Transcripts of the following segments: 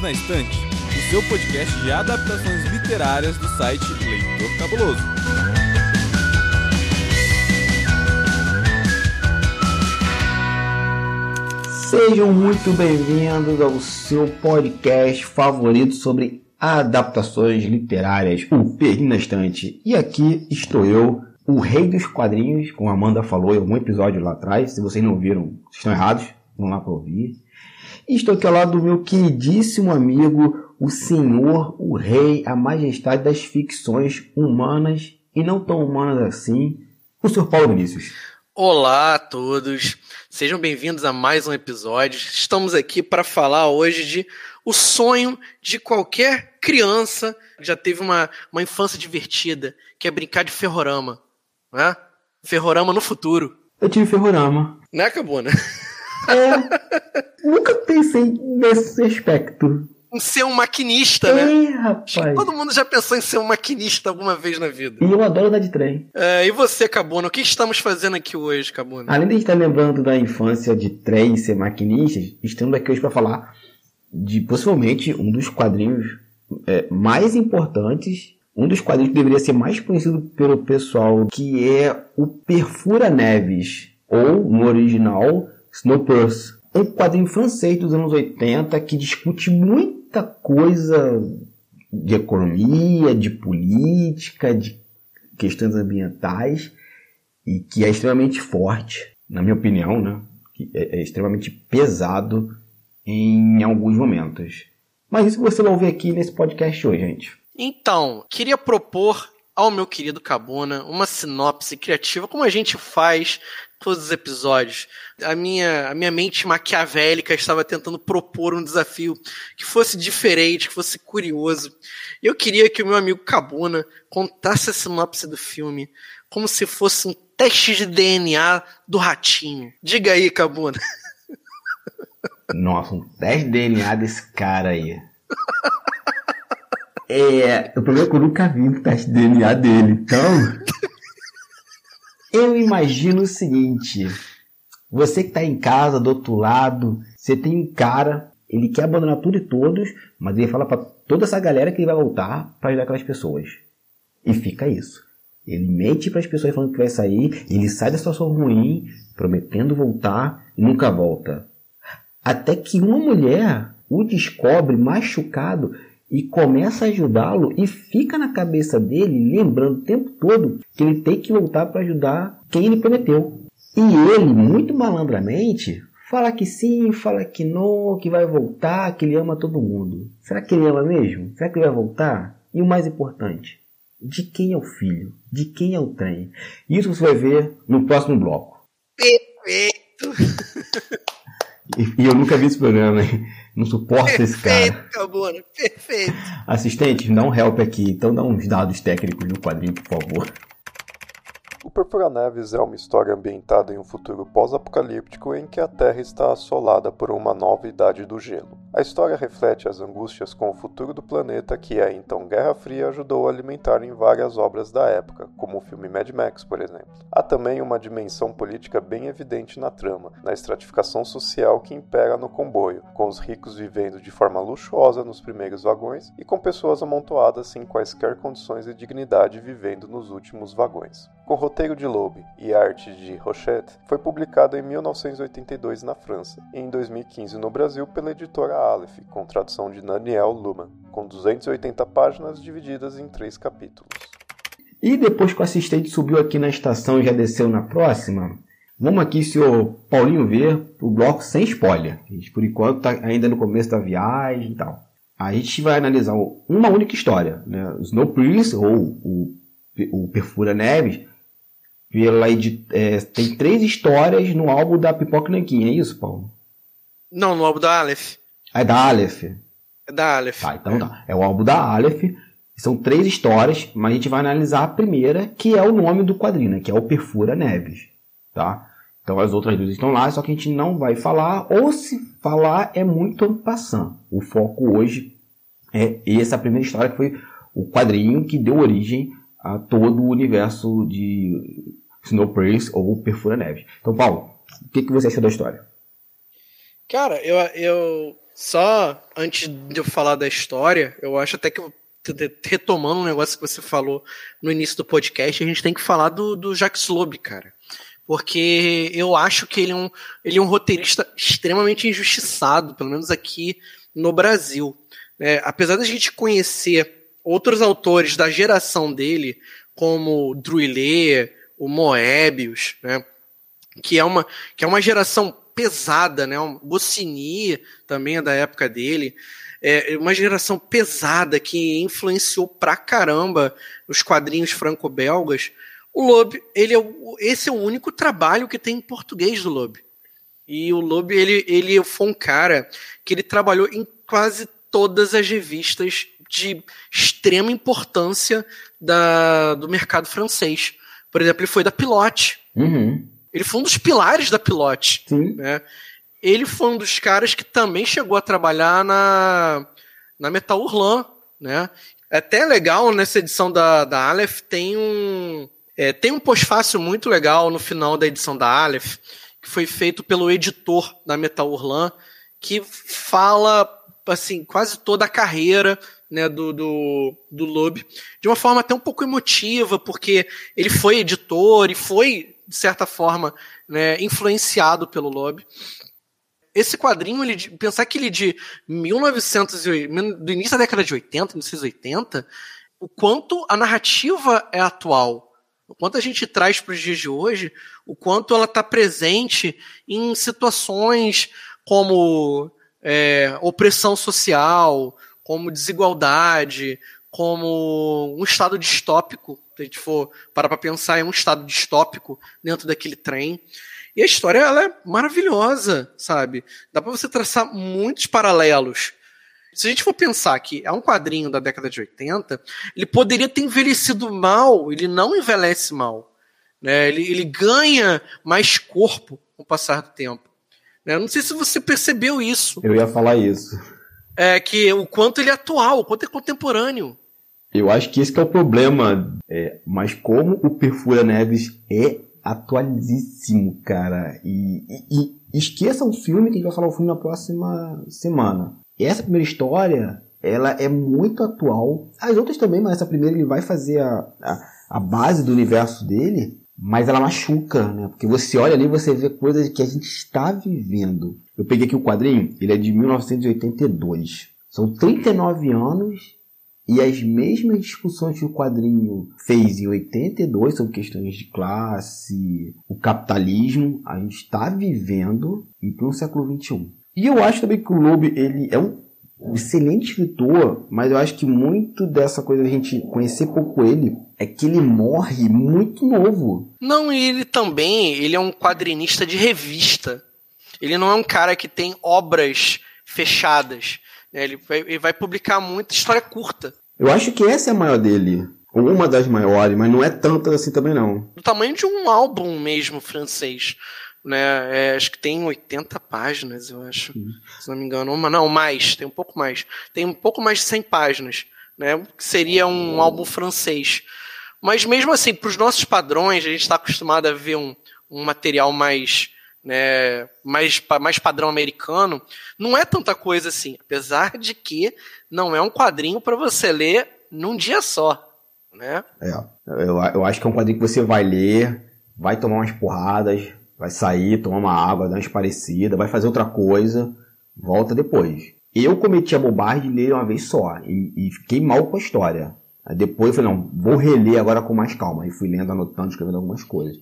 Livros na Estante, o seu podcast de adaptações literárias do site Leitor Cabuloso. Sejam muito bem-vindos ao seu podcast favorito sobre adaptações literárias, o Perdi na Estante. E aqui estou eu, o rei dos quadrinhos, como a Amanda falou em algum episódio lá atrás. Se vocês não viram, estão errados, vão lá para ouvir. Estou aqui ao lado do meu queridíssimo amigo, o senhor, o rei, a majestade das ficções humanas e não tão humanas assim, o senhor Paulo Vinícius. Olá a todos, sejam bem-vindos a mais um episódio. Estamos aqui para falar hoje de o sonho de qualquer criança que já teve uma, uma infância divertida, que é brincar de ferrorama. Né? Ferrorama no futuro. Eu tive ferrorama. Né, Cabona? É, nunca pensei nesse aspecto. Em ser um maquinista, né? É, rapaz. Todo mundo já pensou em ser um maquinista alguma vez na vida. E eu adoro andar de trem. É, e você, Cabona, o que estamos fazendo aqui hoje, Cabona? Além de estar lembrando da infância de trem e ser maquinistas, estamos aqui hoje para falar de possivelmente um dos quadrinhos é, mais importantes, um dos quadrinhos que deveria ser mais conhecido pelo pessoal, que é o Perfura Neves, ou no original Snowpiercer. Um quadrinho francês dos anos 80 que discute muita coisa de economia, de política, de questões ambientais e que é extremamente forte, na minha opinião, né? Que é, é extremamente pesado em alguns momentos. Mas isso você vai ouvir aqui nesse podcast hoje, gente. Então, queria propor ao meu querido Cabona uma sinopse criativa, como a gente faz todos os episódios. A minha, a minha mente maquiavélica estava tentando propor um desafio que fosse diferente, que fosse curioso. Eu queria que o meu amigo Cabona contasse a sinopse do filme como se fosse um teste de DNA do ratinho. Diga aí, Cabona. Nossa, um teste de DNA desse cara aí. É, o problema é que eu nunca vi um teste de DNA dele, então. Eu imagino o seguinte: você que tá em casa do outro lado, você tem um cara, ele quer abandonar tudo e todos, mas ele fala para toda essa galera que ele vai voltar para ajudar aquelas pessoas. E fica isso. Ele mente para as pessoas falando que vai sair, ele sai da situação ruim, prometendo voltar e nunca volta. Até que uma mulher o descobre machucado e começa a ajudá-lo e fica na cabeça dele, lembrando o tempo todo que ele tem que voltar para ajudar quem ele prometeu. E ele, muito malandramente, fala que sim, fala que não, que vai voltar, que ele ama todo mundo. Será que ele ama mesmo? Será que ele vai voltar? E o mais importante, de quem é o filho? De quem é o trem? Isso você vai ver no próximo bloco. Perfeito! E, e eu nunca vi esse programa, hein? Não perfeito, esse cara. Perfeito, Cabona, perfeito. Assistente, dá um help aqui. Então dá uns dados técnicos no quadrinho, por favor. O Perfura Neves é uma história ambientada em um futuro pós-apocalíptico em que a Terra está assolada por uma nova idade do gelo. A história reflete as angústias com o futuro do planeta que a então Guerra Fria ajudou a alimentar em várias obras da época, como o filme Mad Max, por exemplo. Há também uma dimensão política bem evidente na trama, na estratificação social que impera no comboio, com os ricos vivendo de forma luxuosa nos primeiros vagões e com pessoas amontoadas sem quaisquer condições de dignidade vivendo nos últimos vagões. Com roteiro de Loeb e arte de Rochette, foi publicado em 1982 na França e em 2015 no Brasil pela editora Aleph, com tradução de Daniel Luhmann, com 280 páginas divididas em três capítulos. E depois que o assistente subiu aqui na estação e já desceu na próxima, vamos aqui, senhor Paulinho, ver o bloco sem spoiler. A gente, por enquanto, está ainda no começo da viagem e tal. A gente vai analisar uma única história, né? Snow Prince, ou o, o Perfura Neves, pela é, tem três histórias no álbum da Pipoca Nanquim, é isso, Paulo? Não, no álbum da Aleph. É da Aleph. É da Aleph. Tá, então tá. É o álbum da Aleph. São três histórias, mas a gente vai analisar a primeira, que é o nome do quadrinho, né? que é o Perfura Neves. Tá? Então as outras duas estão lá, só que a gente não vai falar, ou se falar é muito passando. O foco hoje é essa primeira história, que foi o quadrinho que deu origem a todo o universo de Snow Prince ou Perfura Neves. Então, Paulo, o que, que você achou da história? Cara, eu, eu Só antes de eu falar da história, eu acho até que retomando um negócio que você falou no início do podcast, a gente tem que falar do, do Jacques Loeb, cara. Porque eu acho que ele é, um, ele é um roteirista extremamente injustiçado, pelo menos aqui no Brasil. É, apesar da gente conhecer outros autores da geração dele, como Druillet, o Moebius, né, que é uma que é uma geração pesada, né, Goscinny também é da época dele, é uma geração pesada que influenciou pra caramba os quadrinhos franco-belgas. O Loeb, ele é o, esse é o único trabalho que tem em português do Loeb. E o Loeb, ele, ele foi um cara que ele trabalhou em quase todas as revistas de extrema importância da, do mercado francês. Por exemplo, ele foi da Pilote. Uhum. Ele foi um dos pilares da Pilote. Sim. Né? Ele foi um dos caras que também chegou a trabalhar na, na Metal Urlan. Né? É até legal nessa edição da, da Aleph tem um. É, tem um pós-fácil muito legal no final da edição da Aleph, que foi feito pelo editor da Metal Urlan, que fala assim quase toda a carreira né, do, do, do Loeb, de uma forma até um pouco emotiva, porque ele foi editor e foi, de certa forma, né, influenciado pelo Loeb. Esse quadrinho, ele, pensar que ele de 1900, do início da década de 80, 1980, o quanto a narrativa é atual, o quanto a gente traz para os dias de hoje, o quanto ela está presente em situações como é, opressão social, como desigualdade, como um estado distópico. Se a gente for parar para pensar, é um estado distópico dentro daquele trem. E a história ela é maravilhosa, sabe? Dá para você traçar muitos paralelos. Se a gente for pensar que é um quadrinho da década de 80, ele poderia ter envelhecido mal, ele não envelhece mal. Né? Ele, ele ganha mais corpo com o passar do tempo. Né? Não sei se você percebeu isso. Eu ia falar isso é, que o quanto ele é atual, o quanto é contemporâneo. Eu acho que esse que é o problema. É, mas como o Perfura Neves é atualizíssimo, cara. E, e, e esqueça o filme que a gente vai falar o filme na próxima semana. Essa primeira história, ela é muito atual. As outras também, mas essa primeira ele vai fazer a, a, a base do universo dele mas ela machuca, né? Porque você olha ali e você vê coisas que a gente está vivendo. Eu peguei aqui o quadrinho, ele é de 1982. São 39 anos e as mesmas discussões que o quadrinho fez em 82 sobre questões de classe, o capitalismo, a gente está vivendo em pleno século 21. E eu acho também que o Loeb, ele é um excelente escritor, mas eu acho que muito dessa coisa da gente conhecer pouco ele é que ele morre muito novo. Não, e ele também, ele é um quadrinista de revista. Ele não é um cara que tem obras fechadas. Né? Ele vai publicar muita história curta. Eu acho que essa é a maior dele. Ou uma das maiores, mas não é tanta assim também não. Do tamanho de um álbum mesmo francês né? É, acho que tem 80 páginas, eu acho, uhum. se não me engano. Uma, não, mais, tem um pouco mais. Tem um pouco mais de 100 páginas, né? Que seria um uhum. álbum francês. Mas mesmo assim, para os nossos padrões, a gente está acostumado a ver um, um material mais, né, mais, mais padrão americano. Não é tanta coisa assim, apesar de que não é um quadrinho para você ler num dia só, né? É, eu, eu acho que é um quadrinho que você vai ler, vai tomar umas porradas, vai sair, tomar uma água, dar uma esparecida, vai fazer outra coisa, volta depois. Eu cometi a bobagem de ler uma vez só e, e fiquei mal com a história. Aí depois eu falei, não, vou reler agora com mais calma. E fui lendo, anotando, escrevendo algumas coisas.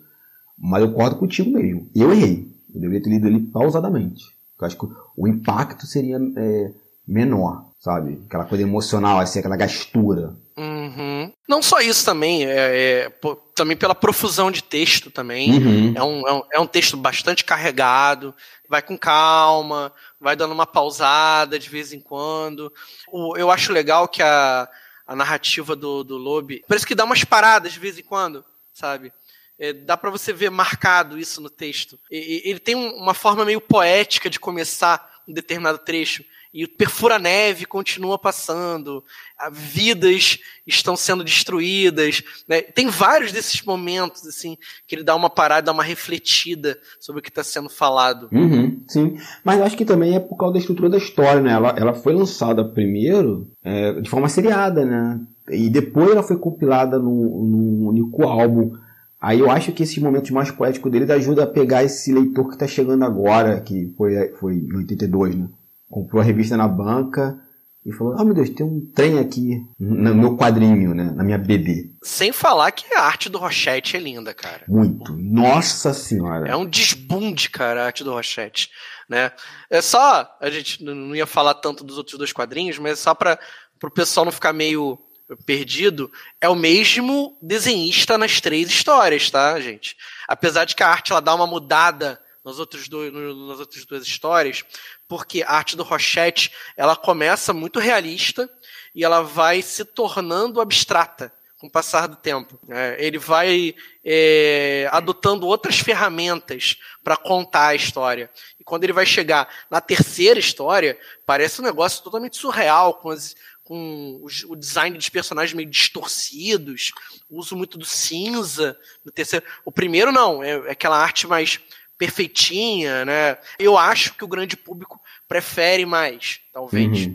Mas eu concordo contigo mesmo. Eu errei. Eu deveria ter lido ele pausadamente. Eu acho que o impacto seria é, menor, sabe? Aquela coisa emocional, assim, aquela gastura. Uhum. Não só isso também, é, é, também pela profusão de texto também. Uhum. É, um, é, um, é um texto bastante carregado, vai com calma, vai dando uma pausada de vez em quando. O, eu acho legal que a, a narrativa do, do Lobe parece que dá umas paradas de vez em quando, sabe? É, dá para você ver marcado isso no texto. E, ele tem uma forma meio poética de começar um determinado trecho e o perfura-neve continua passando, vidas estão sendo destruídas. Né? Tem vários desses momentos assim que ele dá uma parada, dá uma refletida sobre o que está sendo falado. Uhum, sim, mas acho que também é por causa da estrutura da história, né? Ela, ela foi lançada primeiro é, de forma seriada, né? E depois ela foi compilada num único álbum. Aí eu acho que esses momentos mais poéticos dele ajuda a pegar esse leitor que está chegando agora, que foi, foi em 82, né? comprou a revista na banca e falou: Ah, oh, meu Deus, tem um trem aqui no meu quadrinho, né? Na minha BD. Sem falar que a arte do Rochette é linda, cara. Muito. Nossa Senhora. É um desbunde, cara, a arte do Rochette. Né? É só. A gente não ia falar tanto dos outros dois quadrinhos, mas só para o pessoal não ficar meio perdido, é o mesmo desenhista nas três histórias, tá, gente? Apesar de que a arte ela dá uma mudada nos outros dois, nas outras duas histórias, porque a arte do Rochette ela começa muito realista e ela vai se tornando abstrata com o passar do tempo. É, ele vai é, adotando outras ferramentas para contar a história. E quando ele vai chegar na terceira história, parece um negócio totalmente surreal, com, as, com o design dos personagens meio distorcidos, o uso muito do cinza no terceiro. O primeiro não, é, é aquela arte mais perfeitinha, né? Eu acho que o grande público prefere mais, talvez. Uhum.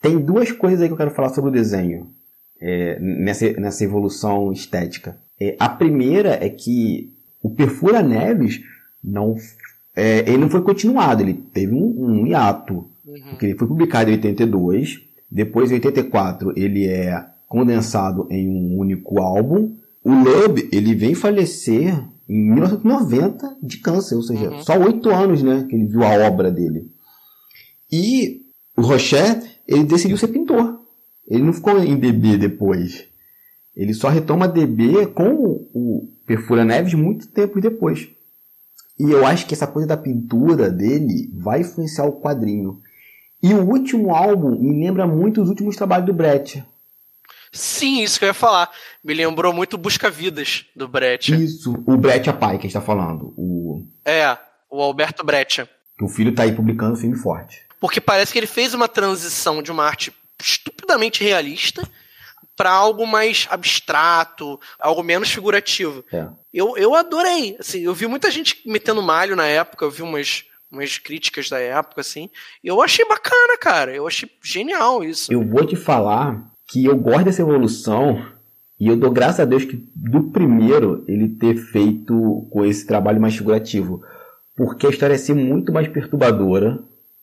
Tem duas coisas aí que eu quero falar sobre o desenho, é, nessa, nessa evolução estética. É, a primeira é que o Perfura Neves não, é, ele não foi continuado, ele teve um, um hiato. Uhum. Porque ele foi publicado em 82, depois em 84 ele é condensado em um único álbum. O Lub, ele vem falecer em 1990 de câncer, ou seja, uhum. só oito anos, né, que ele viu a obra dele. E o Rocher, ele decidiu ser pintor. Ele não ficou em DB depois. Ele só retoma DB com o Perfura Neves muito tempo depois. E eu acho que essa coisa da pintura dele vai influenciar o quadrinho. E o último álbum me lembra muito os últimos trabalhos do Brett. Sim, isso que eu ia falar. Me lembrou muito Busca Vidas do Brett. Isso, o Brett Pai que está falando. O... É, o Alberto Brett. Que o filho está aí publicando filme forte. Porque parece que ele fez uma transição de uma arte estupidamente realista para algo mais abstrato, algo menos figurativo. É. Eu, eu adorei. Assim, eu vi muita gente metendo malho na época, eu vi umas, umas críticas da época, assim. E eu achei bacana, cara. Eu achei genial isso. Eu vou te falar que eu gosto dessa evolução e eu dou graças a Deus que do primeiro ele ter feito com esse trabalho mais figurativo. Porque a história é ser muito mais perturbadora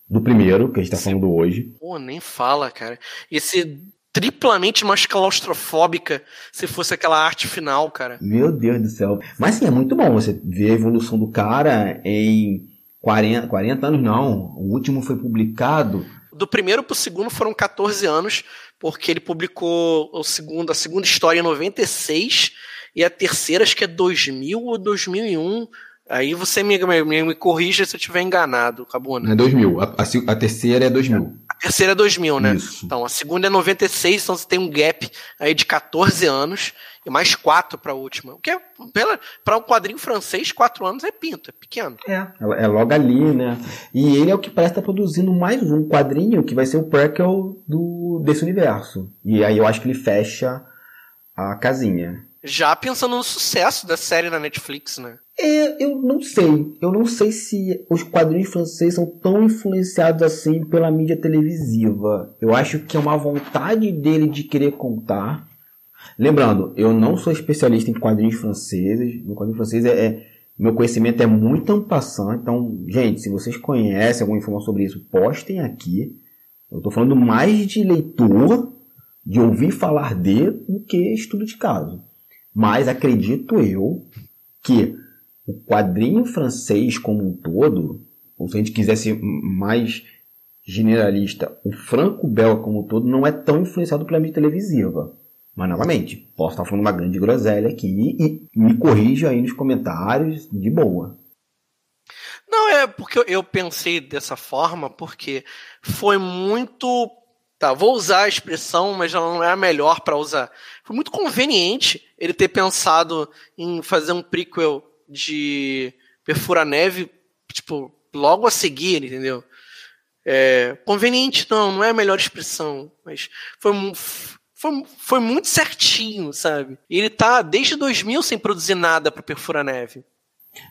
do primeiro, que a gente tá falando hoje. Pô, nem fala, cara. E ser triplamente mais claustrofóbica se fosse aquela arte final, cara. Meu Deus do céu. Mas sim, é muito bom você ver a evolução do cara em 40, 40 anos, não. O último foi publicado. Do primeiro pro segundo foram 14 anos porque ele publicou o segundo, a segunda história em 96 e a terceira acho que é 2000 ou 2001. Aí você me, me, me corrija se eu estiver enganado, Cabuna. É 2000. A, a, a, terceira é 2000. A terceira é 2000, né? Isso. Então, a segunda é 96, então você tem um gap aí de 14 anos e mais 4 para a última. O que é, para um quadrinho francês, 4 anos é pinto, é pequeno. É, é logo ali, né? E ele é o que parece estar tá produzindo mais um quadrinho que vai ser o prequel do, desse universo. E aí eu acho que ele fecha a casinha. Já pensando no sucesso da série na Netflix, né? É, eu não sei. Eu não sei se os quadrinhos franceses são tão influenciados assim pela mídia televisiva. Eu acho que é uma vontade dele de querer contar. Lembrando, eu não sou especialista em quadrinhos franceses. No quadrinho francês é, é meu conhecimento é muito ampassant. Então, gente, se vocês conhecem alguma informação sobre isso, postem aqui. Eu estou falando mais de leitor, de ouvir falar de, do que estudo de caso. Mas acredito eu que o quadrinho francês como um todo, ou se a gente quisesse mais generalista, o franco-belga como um todo não é tão influenciado pela mídia televisiva. Mas, novamente, posso estar falando uma grande groselha aqui e me corrija aí nos comentários de boa. Não, é porque eu pensei dessa forma porque foi muito Tá, vou usar a expressão, mas ela não é a melhor para usar. Foi muito conveniente ele ter pensado em fazer um prequel de Perfura Neve, tipo, logo a seguir, entendeu? É, conveniente não, não é a melhor expressão, mas foi, foi, foi muito certinho, sabe? E ele tá desde 2000 sem produzir nada pro Perfura Neve.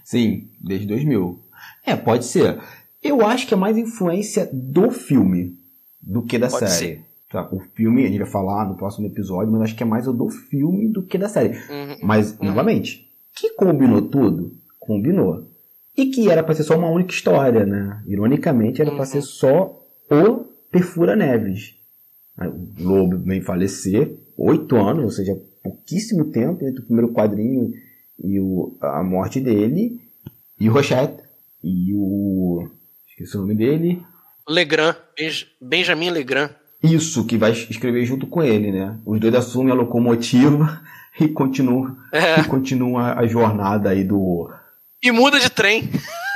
Sim, desde 2000. É, pode ser. Eu acho que é mais influência do filme do que da pode série. Ser. Tá, o filme, a gente vai falar no próximo episódio, mas acho que é mais o do filme do que da série. Uhum. Mas, uhum. novamente, que combinou tudo? Combinou. E que era para ser só uma única história, né? Ironicamente, era uhum. para ser só o Perfura Neves. O Lobo vem falecer, oito anos, ou seja, pouquíssimo tempo entre o primeiro quadrinho e o, a morte dele, e o Rochette, e o. esqueci o nome dele. Legrand, Benjamin Legrand. Isso, que vai escrever junto com ele, né? Os dois assumem a locomotiva e continuam, é. e continua a jornada aí do. E muda de trem.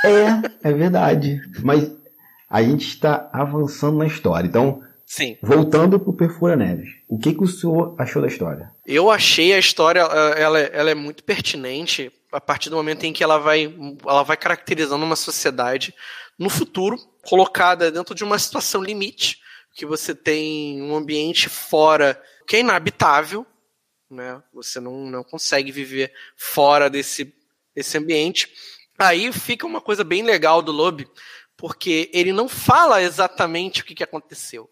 É, é verdade. Mas a gente está avançando na história. Então, Sim. Voltando pro Perfura Neves, o que, que o senhor achou da história? Eu achei a história, eh, ela, ela é muito pertinente a partir do momento em que ela vai, ela vai caracterizando uma sociedade no futuro, colocada dentro de uma situação limite, que você tem um ambiente fora que é inabitável, né? Você não, não consegue viver fora desse, desse ambiente. Aí fica uma coisa bem legal do Lobby, porque ele não fala exatamente o que, que aconteceu.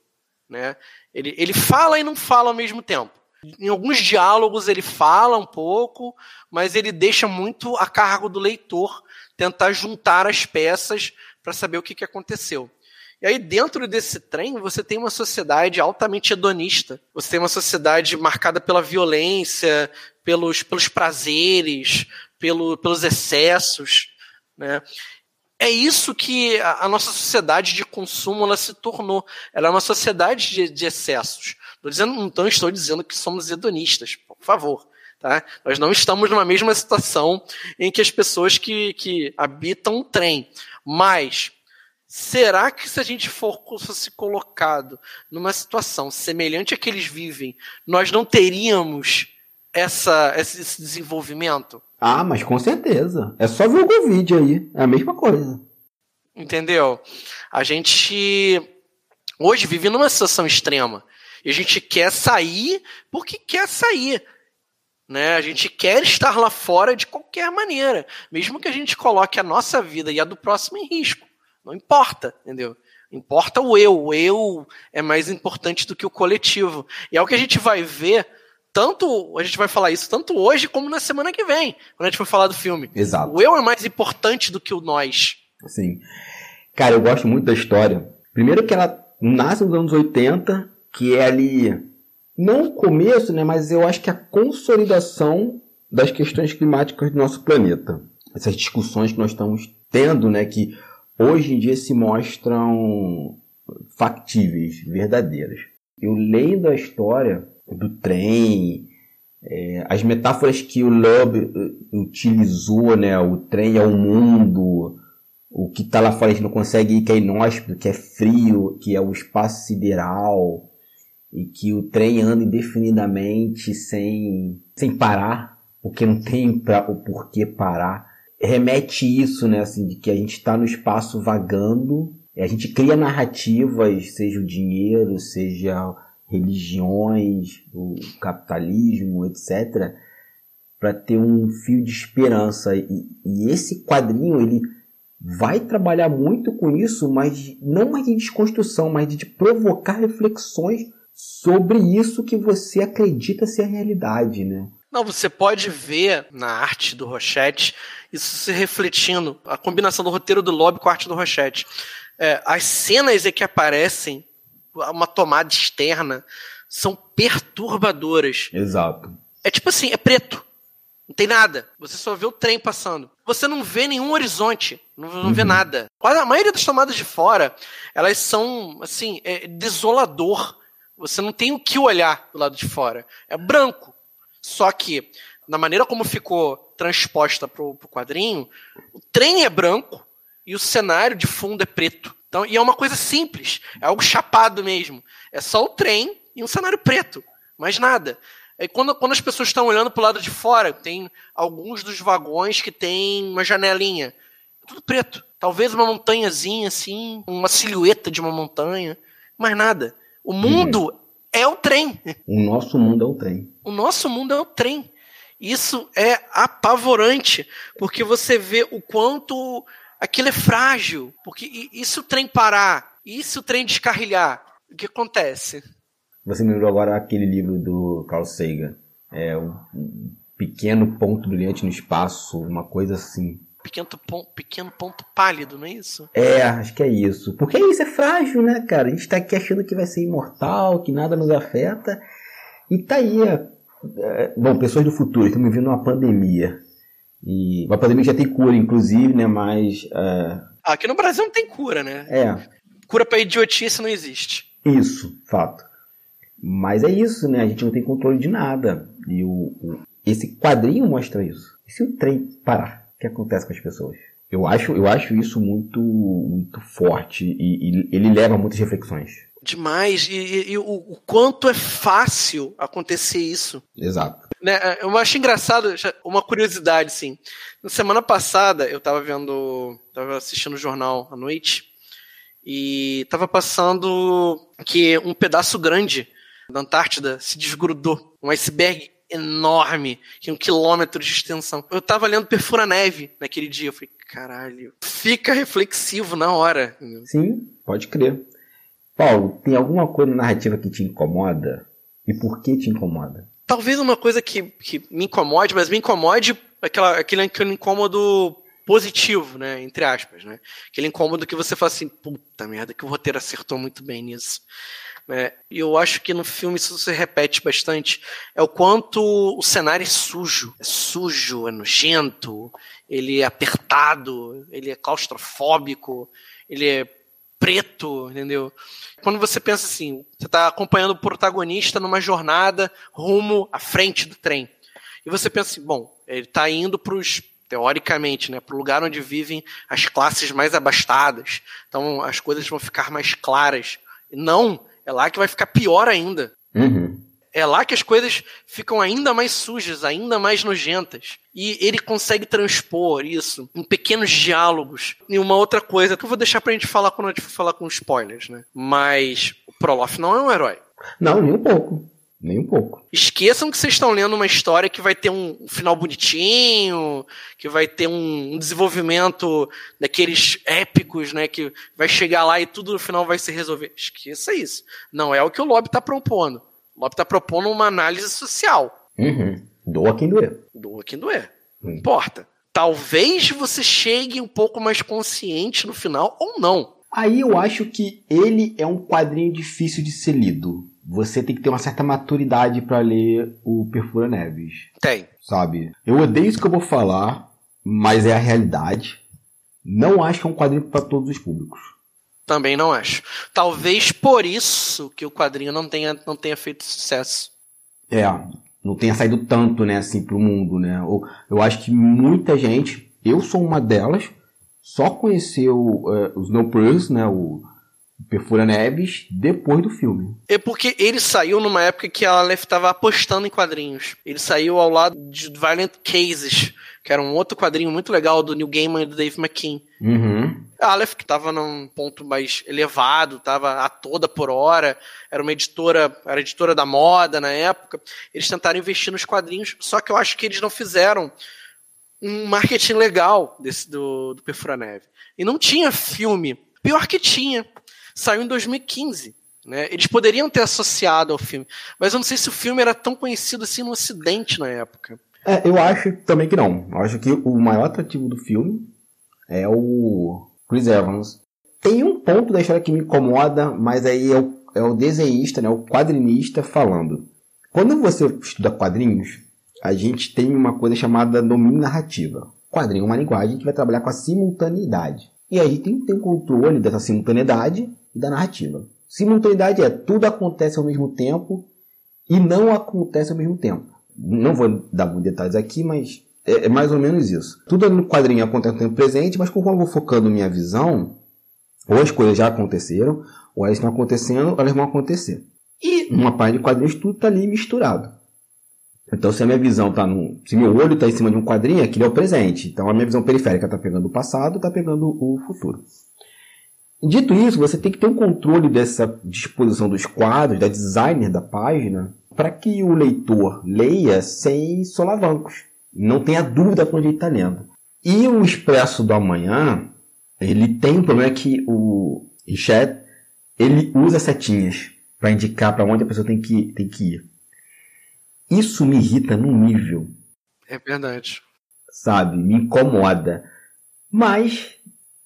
Né? Ele, ele fala e não fala ao mesmo tempo. Em alguns diálogos ele fala um pouco, mas ele deixa muito a cargo do leitor tentar juntar as peças para saber o que, que aconteceu. E aí, dentro desse trem, você tem uma sociedade altamente hedonista. Você tem uma sociedade marcada pela violência, pelos, pelos prazeres, pelo, pelos excessos. Né? É isso que a, nossa sociedade de consumo ela se tornou. Ela é uma sociedade de, de excessos. Tô dizendo, não estou dizendo que somos hedonistas, por favor. Tá? Nós não estamos numa mesma situação em que as pessoas que, que habitam um trem. Mas será que se a gente for, fosse colocado numa situação semelhante à que eles vivem, nós não teríamos essa, esse desenvolvimento? Ah, mas com certeza. É só ver o Covid aí. É a mesma coisa. Entendeu? A gente hoje vive numa situação extrema. E a gente quer sair porque quer sair. Né? A gente quer estar lá fora de qualquer maneira. Mesmo que a gente coloque a nossa vida e a do próximo em risco. Não importa, entendeu? Importa o eu. O eu é mais importante do que o coletivo. E é o que a gente vai ver tanto a gente vai falar isso tanto hoje como na semana que vem, quando a gente for falar do filme. Exato. O eu é mais importante do que o nós. Sim. Cara, eu gosto muito da história. Primeiro que ela nasce nos anos 80, que é ali não o começo, né, mas eu acho que a consolidação das questões climáticas do nosso planeta. Essas discussões que nós estamos tendo, né, que hoje em dia se mostram factíveis, verdadeiras. Eu leio a história do trem, é, as metáforas que o Love uh, utilizou, né? O trem é o mundo, o que está lá fora a gente não consegue ir, que é inóspito, que é frio, que é o espaço sideral, e que o trem anda indefinidamente sem, sem parar, porque não tem pra, o porquê parar. Remete isso, né? Assim, de que a gente está no espaço vagando, a gente cria narrativas, seja o dinheiro, seja religiões, o capitalismo, etc., para ter um fio de esperança. E, e, esse quadrinho ele vai trabalhar muito com isso, mas não mais de desconstrução, mas de provocar reflexões sobre isso que você acredita ser a realidade, né? Não, você pode ver na arte do Rochette isso se refletindo, a combinação do roteiro do Lobby com a arte do Rochette. É, as cenas em que aparecem uma tomada externa, são perturbadoras. Exato. É tipo assim, é preto. Não tem nada. Você só vê o trem passando. Você não vê nenhum horizonte. Não, não uhum. vê nada. Quase a maioria das tomadas de fora, elas são, assim, é desolador. Você não tem o que olhar do lado de fora. É branco. Só que, na maneira como ficou transposta pro, pro quadrinho, o trem é branco e o cenário de fundo é preto. Então, e é uma coisa simples, é algo chapado mesmo. É só o trem e um cenário preto, mais nada. E quando, quando as pessoas estão olhando para o lado de fora, tem alguns dos vagões que tem uma janelinha. Tudo preto. Talvez uma montanhazinha assim, uma silhueta de uma montanha, mas nada. O mundo hum. é o trem. O nosso mundo é o trem. O nosso mundo é o trem. Isso é apavorante, porque você vê o quanto aquilo é frágil. Porque se o trem parar? E se o trem descarrilhar? O que acontece? Você me lembrou agora aquele livro do Carl Sagan. É um pequeno ponto brilhante no espaço, uma coisa assim. Pequeno ponto, pequeno ponto pálido, não é isso? É, acho que é isso. Porque isso é frágil, né, cara? A gente tá aqui achando que vai ser imortal, que nada nos afeta. E tá aí. É, é bom, pessoas do futuro, estamos vivendo uma pandemia. E uma pandemia já tem cura, inclusive, né? Mas. É... Aqui no Brasil não tem cura, né? É. Cura pra idiotice não existe. Isso, fato. Mas é isso, né? A gente não tem controle de nada. E o, o, esse quadrinho mostra isso. E se o trem parar, o que acontece com as pessoas? Eu acho, eu acho isso muito, muito forte e, e ele leva a muitas reflexões. Demais. E, e, e o, o, quanto é fácil acontecer isso. Exato. Né? É, eu acho engraçado, uma curiosidade, sim. Na semana passada, eu tava vendo. tava assistindo o jornal à noite. E tava passando que um pedaço grande da Antártida se desgrudou. Um iceberg enorme, que um quilômetro de extensão. Eu tava lendo Perfura Neve naquele dia. Eu falei, caralho. Fica reflexivo na hora. Sim, pode crer. Paulo, tem alguma coisa na narrativa que te incomoda? E por que te incomoda? Talvez uma coisa que, que me incomode, mas me incomode aquela, aquele, aquele incômodo positivo, né? Entre aspas, né? Aquele incômodo que você fala assim, puta merda, que o roteiro acertou muito bem nisso. Né? E eu acho que no filme isso se repete bastante. É o quanto o cenário é sujo. É sujo, é nojento, ele é apertado, ele é claustrofóbico, ele é preto, entendeu? Quando você pensa assim, você está acompanhando o protagonista numa jornada rumo à frente do trem. E você pensa assim, bom, ele está indo para os teoricamente, né, para o lugar onde vivem as classes mais abastadas. Então as coisas vão ficar mais claras. Não, é lá que vai ficar pior ainda. Uhum. É lá que as coisas ficam ainda mais sujas, ainda mais nojentas. E ele consegue transpor isso em pequenos diálogos. E uma outra coisa que eu vou deixar pra gente falar quando a gente for falar com spoilers, né? Mas o Prolof não é um herói. Não, nem um pouco. Nem um pouco. Esqueçam que vocês estão lendo uma história que vai ter um final bonitinho, que vai ter um desenvolvimento daqueles épicos, né? Que vai chegar lá e tudo no final vai se resolver. Esqueça isso. Não é o que o Lobby está propondo. O Lobby está propondo uma análise social. Uhum. Doa quem doer. Doa quem doer. Não uhum. importa. Talvez você chegue um pouco mais consciente no final ou não. Aí eu acho que ele é um quadrinho difícil de ser lido você tem que ter uma certa maturidade para ler o Perfura Neves. Tem. Sabe? Eu odeio isso que eu vou falar, mas é a realidade. Não acho que é um quadrinho para todos os públicos. Também não acho. Talvez por isso que o quadrinho não tenha, não tenha feito sucesso. É, não tenha saído tanto, né, assim, pro mundo, né? Eu, eu acho que muita gente, eu sou uma delas, só conheceu uh, os No Pros, né, o Perfura Neves depois do filme. É porque ele saiu numa época que a Aleph estava apostando em quadrinhos. Ele saiu ao lado de Violent Cases, que era um outro quadrinho muito legal do Neil Gaiman e do Dave McKean. Uhum. Aleph, que estava num ponto mais elevado, estava a toda por hora, era uma editora, era editora da moda na época. Eles tentaram investir nos quadrinhos, só que eu acho que eles não fizeram um marketing legal desse do, do Perfura Neve. E não tinha filme. Pior que tinha saiu em 2015. Né? Eles poderiam ter associado ao filme, mas eu não sei se o filme era tão conhecido assim no Ocidente na época. É, eu acho também que não. Eu acho que o maior atrativo do filme é o Chris Evans. Tem um ponto da história que me incomoda, mas aí é o, é o desenhista, né, o quadrinista falando. Quando você estuda quadrinhos, a gente tem uma coisa chamada domínio narrativa. Quadrinho é uma linguagem que vai trabalhar com a simultaneidade. E aí tem que ter um controle dessa simultaneidade e da narrativa. Simultaneidade é tudo acontece ao mesmo tempo e não acontece ao mesmo tempo. Não vou dar muitos detalhes aqui, mas é, é mais ou menos isso. Tudo no quadrinho acontece no tempo presente, mas conforme eu vou focando minha visão, ou as coisas já aconteceram, ou elas estão acontecendo, ou elas vão acontecer. E numa página de quadrinhos tudo está ali misturado. Então, se a minha visão tá no. Se meu olho está em cima de um quadrinho, aquilo é o presente. Então, a minha visão periférica está pegando o passado, está pegando o futuro. Dito isso, você tem que ter um controle dessa disposição dos quadros, da designer da página, para que o leitor leia sem solavancos. Não tenha dúvida para onde ele está lendo. E o Expresso do Amanhã, ele tem um problema que o Richet, ele usa setinhas para indicar para onde a pessoa tem que, tem que ir. Isso me irrita num nível. É verdade. Sabe? Me incomoda. Mas,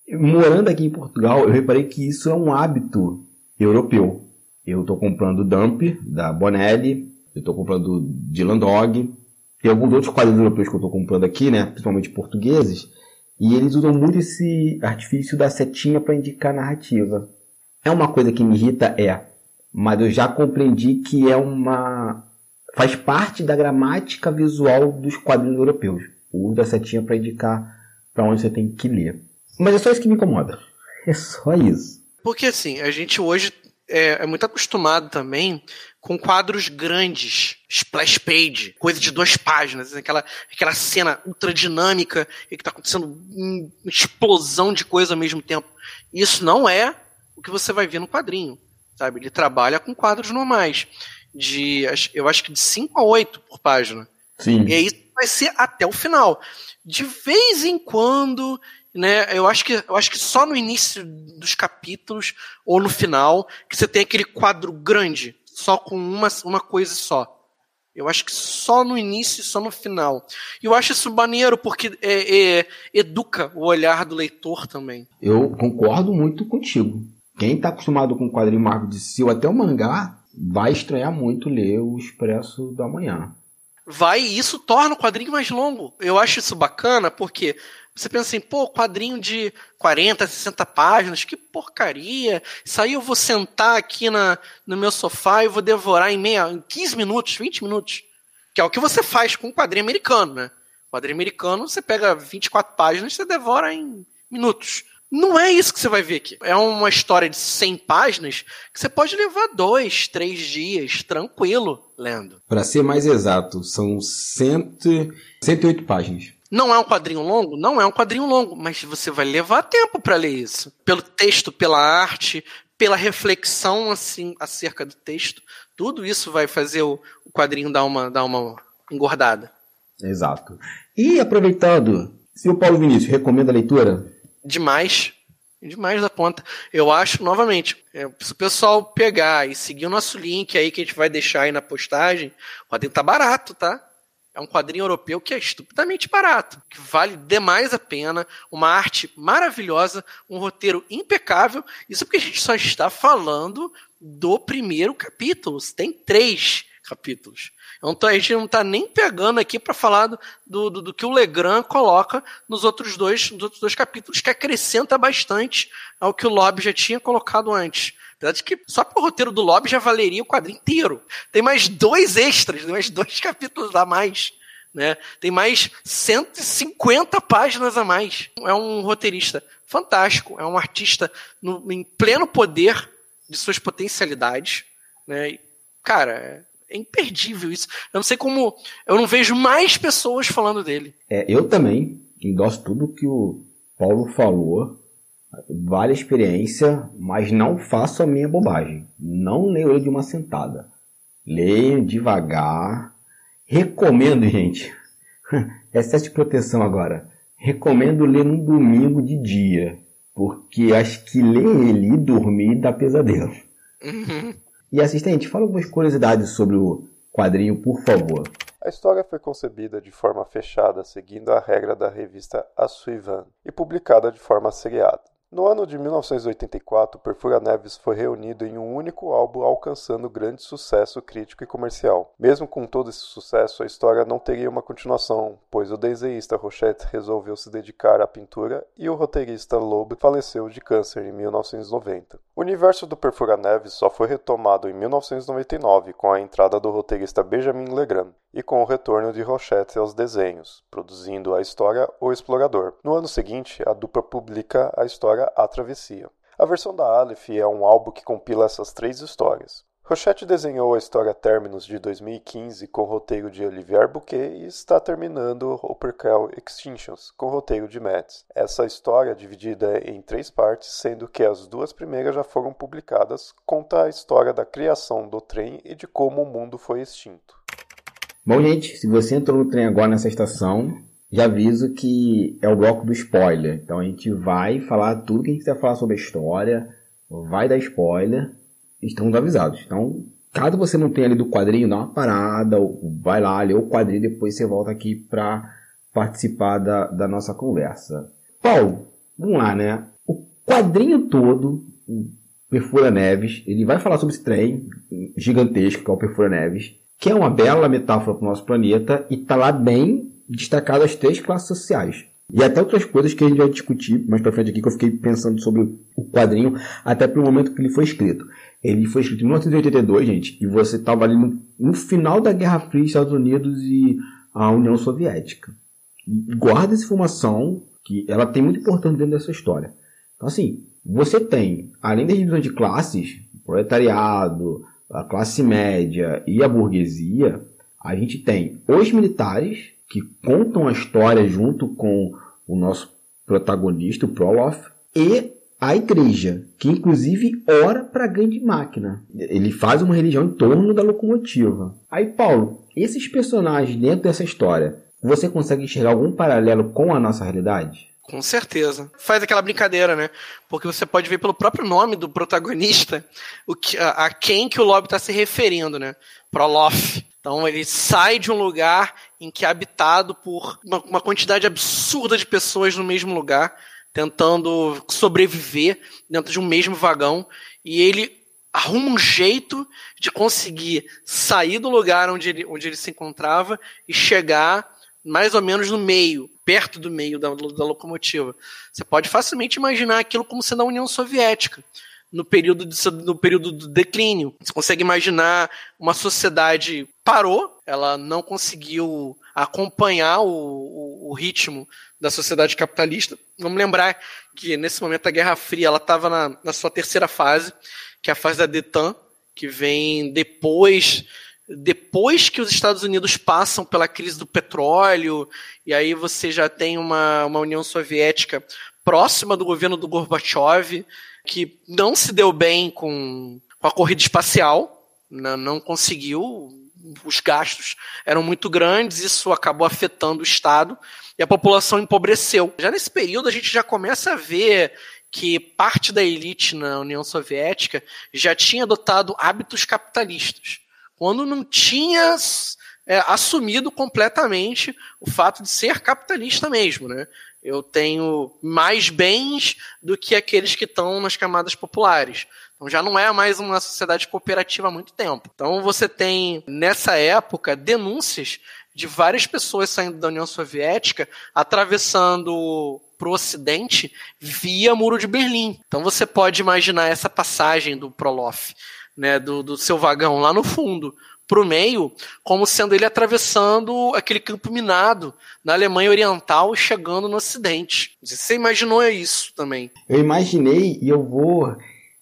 morando aqui em Portugal, eu reparei que isso é um hábito europeu. Eu estou comprando Dump, da Bonelli, eu estou comprando Dylan Dog, tem alguns outros quadros europeus que eu estou comprando aqui, né, principalmente portugueses, e eles usam muito esse artifício da setinha para indicar narrativa. É uma coisa que me irrita? É. Mas eu já compreendi que é uma faz parte da gramática visual dos quadrinhos europeus. O uso da setinha para indicar para onde você tem que ler. Mas é só isso que me incomoda. É só isso. Porque assim, a gente hoje é, é muito acostumado também com quadros grandes, splash page, coisa de duas páginas, aquela, aquela cena ultra dinâmica e que está acontecendo uma explosão de coisa ao mesmo tempo. Isso não é o que você vai ver no quadrinho, sabe? Ele trabalha com quadros normais de, eu acho que de 5 a 8 por página. Sim. E aí vai ser até o final. De vez em quando, né, eu acho que eu acho que só no início dos capítulos ou no final que você tem aquele quadro grande, só com uma, uma coisa só. Eu acho que só no início e só no final. E eu acho isso maneiro porque é, é, educa o olhar do leitor também. Eu concordo muito contigo. Quem está acostumado com o quadrinho Marvel de Si ou até o mangá, vai estranhar muito ler o Expresso da Manhã. Vai, e isso torna o quadrinho mais longo. Eu acho isso bacana porque você pensa assim, pô, quadrinho de 40, 60 páginas, que porcaria. Isso aí eu vou sentar aqui na, no meu sofá e vou devorar em meia, em 15 minutos, 20 minutos. Que é o que você faz com um quadrinho americano, né? Quadrinho americano, você pega 24 páginas e você devora em minutos. Não é isso que você vai ver aqui. É uma história de 100 páginas que você pode levar dois, três dias, tranquilo, lendo. Para ser mais exato, são cento, 108 páginas. Não é um quadrinho longo? Não é um quadrinho longo, mas você vai levar tempo para ler isso. Pelo texto, pela arte, pela reflexão assim acerca do texto. Tudo isso vai fazer o, o quadrinho dar uma, dar uma engordada. Exato. E aproveitando, se o Paulo Vinícius recomenda a leitura, demais. Demais da conta. Eu acho, novamente, é, se o pessoal pegar e seguir o nosso link aí que a gente vai deixar aí na postagem, o quadrinho tá barato, tá? É um quadrinho europeu que é estupidamente barato, que vale demais a pena, uma arte maravilhosa, um roteiro impecável. Isso porque a gente só está falando do primeiro capítulo. Tem três capítulos. Então a gente não está nem pegando aqui para falar do, do, do, que o Legrand coloca nos outros dois, nos outros dois capítulos, que acrescenta bastante ao que o Lobby já tinha colocado antes. Apesar de que só pro roteiro do Lobby já valeria o quadrinho inteiro. Tem mais dois extras, mais dois capítulos a mais. Né? Tem mais 150 páginas a mais. É um roteirista fantástico, é um artista no, em pleno poder de suas potencialidades. Né? Cara, é é imperdível isso. Eu não sei como. Eu não vejo mais pessoas falando dele. É, eu também endosso tudo que o Paulo falou. Vale a experiência, mas não faço a minha bobagem. Não leio ele de uma sentada. Leio devagar. Recomendo, gente. Excesso de proteção agora. Recomendo ler num domingo de dia. Porque acho que ler ele e dormir dá pesadelo. Uhum. E assistente, fala algumas curiosidades sobre o quadrinho, por favor. A história foi concebida de forma fechada, seguindo a regra da revista A Suivan, e publicada de forma seriada. No ano de 1984, Perfura Neves foi reunido em um único álbum, alcançando grande sucesso crítico e comercial. Mesmo com todo esse sucesso, a história não teria uma continuação, pois o desenhista Rochette resolveu se dedicar à pintura e o roteirista Loeb faleceu de câncer em 1990. O universo do Perfura Neves só foi retomado em 1999 com a entrada do roteirista Benjamin Legrand e com o retorno de Rochette aos desenhos, produzindo a história O Explorador. No ano seguinte, a dupla publica a história A Travessia. A versão da Aleph é um álbum que compila essas três histórias. Rochette desenhou a história Terminus de 2015 com roteiro de Olivier Bouquet e está terminando o prequel Extinctions com roteiro de Mads. Essa história, dividida em três partes, sendo que as duas primeiras já foram publicadas, conta a história da criação do trem e de como o mundo foi extinto. Bom, gente, se você entrou no trem agora nessa estação, já aviso que é o bloco do spoiler. Então a gente vai falar tudo que a gente quiser falar sobre a história, vai dar spoiler estamos avisados. Então, caso você não tenha lido o quadrinho, dá uma parada, vai lá, lê o quadrinho, depois você volta aqui para participar da, da nossa conversa. Paulo, vamos lá, né? O quadrinho todo, o Perfura Neves, ele vai falar sobre esse trem gigantesco que é o Perfura Neves, que é uma bela metáfora para o nosso planeta e tá lá bem destacado as três classes sociais. E até outras coisas que a gente vai discutir mais pra frente aqui, que eu fiquei pensando sobre o quadrinho, até pelo momento que ele foi escrito. Ele foi escrito em 1982, gente, e você estava ali no, no, final da Guerra Fria, Estados Unidos e a União Soviética. E guarda essa informação, que ela tem muito importante dentro dessa história. Então, assim, você tem, além da divisão de classes, proletariado, a classe média e a burguesia, a gente tem os militares, que contam a história junto com o nosso protagonista, o Prolof, e a igreja, que inclusive ora para a grande máquina. Ele faz uma religião em torno da locomotiva. Aí, Paulo, esses personagens dentro dessa história, você consegue enxergar algum paralelo com a nossa realidade? Com certeza. Faz aquela brincadeira, né? Porque você pode ver pelo próprio nome do protagonista o que, a, a quem que o Lobby está se referindo, né? Prolof. Então ele sai de um lugar em que é habitado por uma, uma quantidade absurda de pessoas no mesmo lugar tentando sobreviver dentro de um mesmo vagão e ele arruma um jeito de conseguir sair do lugar onde ele, onde ele se encontrava e chegar mais ou menos no meio, perto do meio da, da locomotiva. Você pode facilmente imaginar aquilo como sendo a União Soviética no período, de, no período do declínio. Você consegue imaginar uma sociedade parou, ela não conseguiu acompanhar o, o, o ritmo da sociedade capitalista. Vamos lembrar que nesse momento a Guerra Fria ela estava na, na sua terceira fase, que é a fase da Detan, que vem depois depois que os Estados Unidos passam pela crise do petróleo, e aí você já tem uma, uma União Soviética próxima do governo do Gorbachev, que não se deu bem com, com a corrida espacial, não, não conseguiu, os gastos eram muito grandes, isso acabou afetando o Estado e a população empobreceu. Já nesse período a gente já começa a ver que parte da elite na União Soviética já tinha adotado hábitos capitalistas, quando não tinha é, assumido completamente o fato de ser capitalista mesmo, né? Eu tenho mais bens do que aqueles que estão nas camadas populares. Então já não é mais uma sociedade cooperativa há muito tempo. Então você tem, nessa época, denúncias de várias pessoas saindo da União Soviética, atravessando para o Ocidente via Muro de Berlim. Então você pode imaginar essa passagem do Prolof, né, do, do seu vagão lá no fundo, para o meio, como sendo ele atravessando aquele campo minado na Alemanha Oriental e chegando no Ocidente. Você imaginou isso também? Eu imaginei e eu vou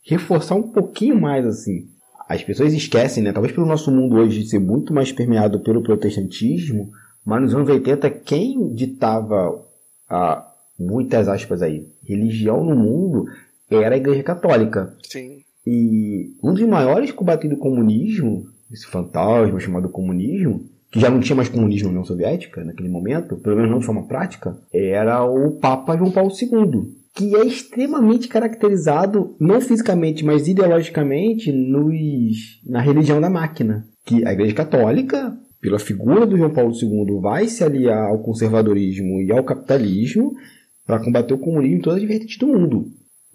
reforçar um pouquinho mais assim. As pessoas esquecem, né? Talvez pelo nosso mundo hoje ser muito mais permeado pelo protestantismo, mas nos anos 80 quem ditava a muitas aspas aí, religião no mundo era a Igreja Católica. Sim. E um dos maiores combatentes do comunismo, esse fantasma chamado comunismo, que já não tinha mais comunismo na União Soviética naquele momento, pelo menos não de forma prática, era o Papa João Paulo II que é extremamente caracterizado, não fisicamente, mas ideologicamente, nos, na religião da máquina. Que a Igreja Católica, pela figura do João Paulo II, vai se aliar ao conservadorismo e ao capitalismo para combater o comunismo em todas as vertentes do mundo.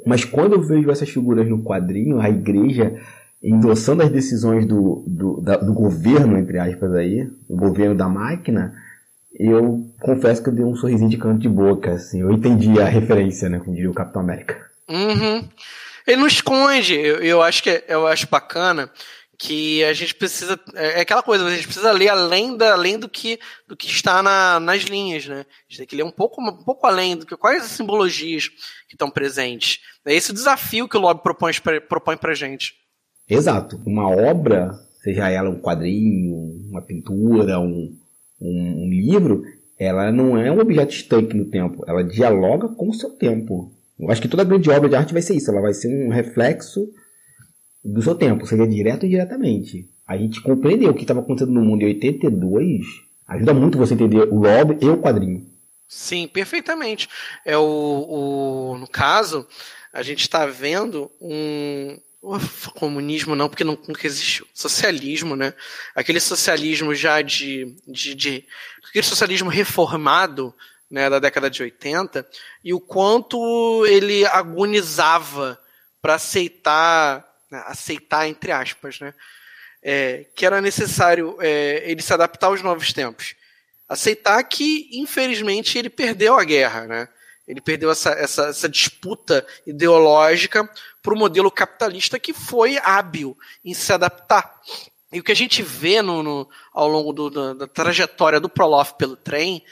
Mas quando eu vejo essas figuras no quadrinho, a igreja endossando as decisões do, do, da, do governo, entre aspas, aí, o governo da máquina, eu confesso que eu dei um sorrisinho de canto de boca, assim. Eu entendi a referência, né? Como diria o Capitão América. Uhum. Ele não esconde. Eu, eu acho que é, eu acho bacana que a gente precisa é, é aquela coisa a gente precisa ler além da além do que do que está na, nas linhas né a gente tem que ler um pouco um pouco além do que quais as simbologias que estão presentes é esse o desafio que o lobby propõe propõe para gente Exato. Uma obra, seja ela um quadrinho, uma pintura, um, um, um livro, ela não é um objeto estanque no tempo. Ela dialoga com o seu tempo. Eu acho que toda grande obra de arte vai ser isso. Ela vai ser um reflexo do seu tempo, seja direto ou indiretamente. A gente compreender o que estava acontecendo no mundo em 82 ajuda muito você entender o lobby e o quadrinho. Sim, perfeitamente. É o, o no caso, a gente está vendo um, comunismo não, porque nunca existiu. Socialismo, né? Aquele socialismo já de, de, de aquele socialismo reformado, né, da década de 80, e o quanto ele agonizava para aceitar, né, aceitar entre aspas, né, é, que era necessário é, ele se adaptar aos novos tempos, aceitar que infelizmente ele perdeu a guerra, né? Ele perdeu essa, essa, essa disputa ideológica para o modelo capitalista que foi hábil em se adaptar. E o que a gente vê no, no ao longo do, da, da, trajetória do Prolof pelo trem,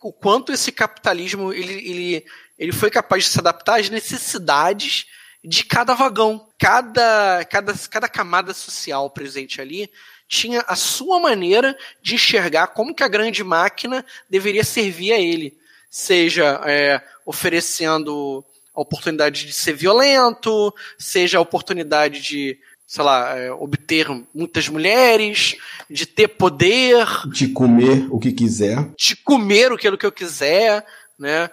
o quanto esse capitalismo ele, ele, ele foi capaz de se adaptar às necessidades de cada vagão. Cada, cada, cada camada social presente ali tinha a sua maneira de enxergar como que a grande máquina deveria servir a ele. Seja é, oferecendo a oportunidade de ser violento, seja a oportunidade de, sei lá, é, obter muitas mulheres, de ter poder. De comer o que quiser. De comer o que eu quiser, né?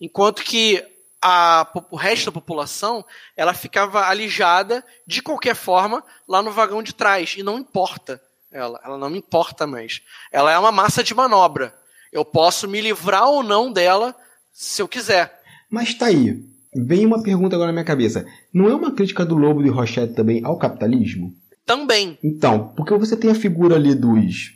Enquanto que a, o resto da população ela ficava alijada de qualquer forma lá no vagão de trás. E não importa. Ela, ela não me importa mais. Ela é uma massa de manobra. Eu posso me livrar ou não dela se eu quiser. Mas tá aí. Vem uma pergunta agora na minha cabeça. Não é uma crítica do Lobo de Rochette também ao capitalismo? Também. Então, porque você tem a figura ali dos,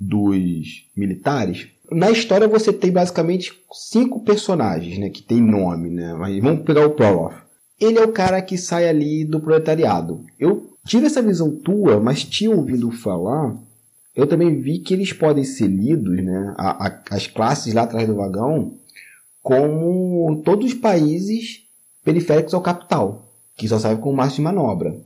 dos militares. Na história você tem basicamente cinco personagens, né? Que tem nome, né? Mas vamos pegar o Prolof. Ele é o cara que sai ali do proletariado. Eu tive essa visão tua, mas tinha ouvido falar eu também vi que eles podem ser lidos, né, a, a, as classes lá atrás do vagão, como todos os países periféricos ao capital, que só servem como massa de manobra.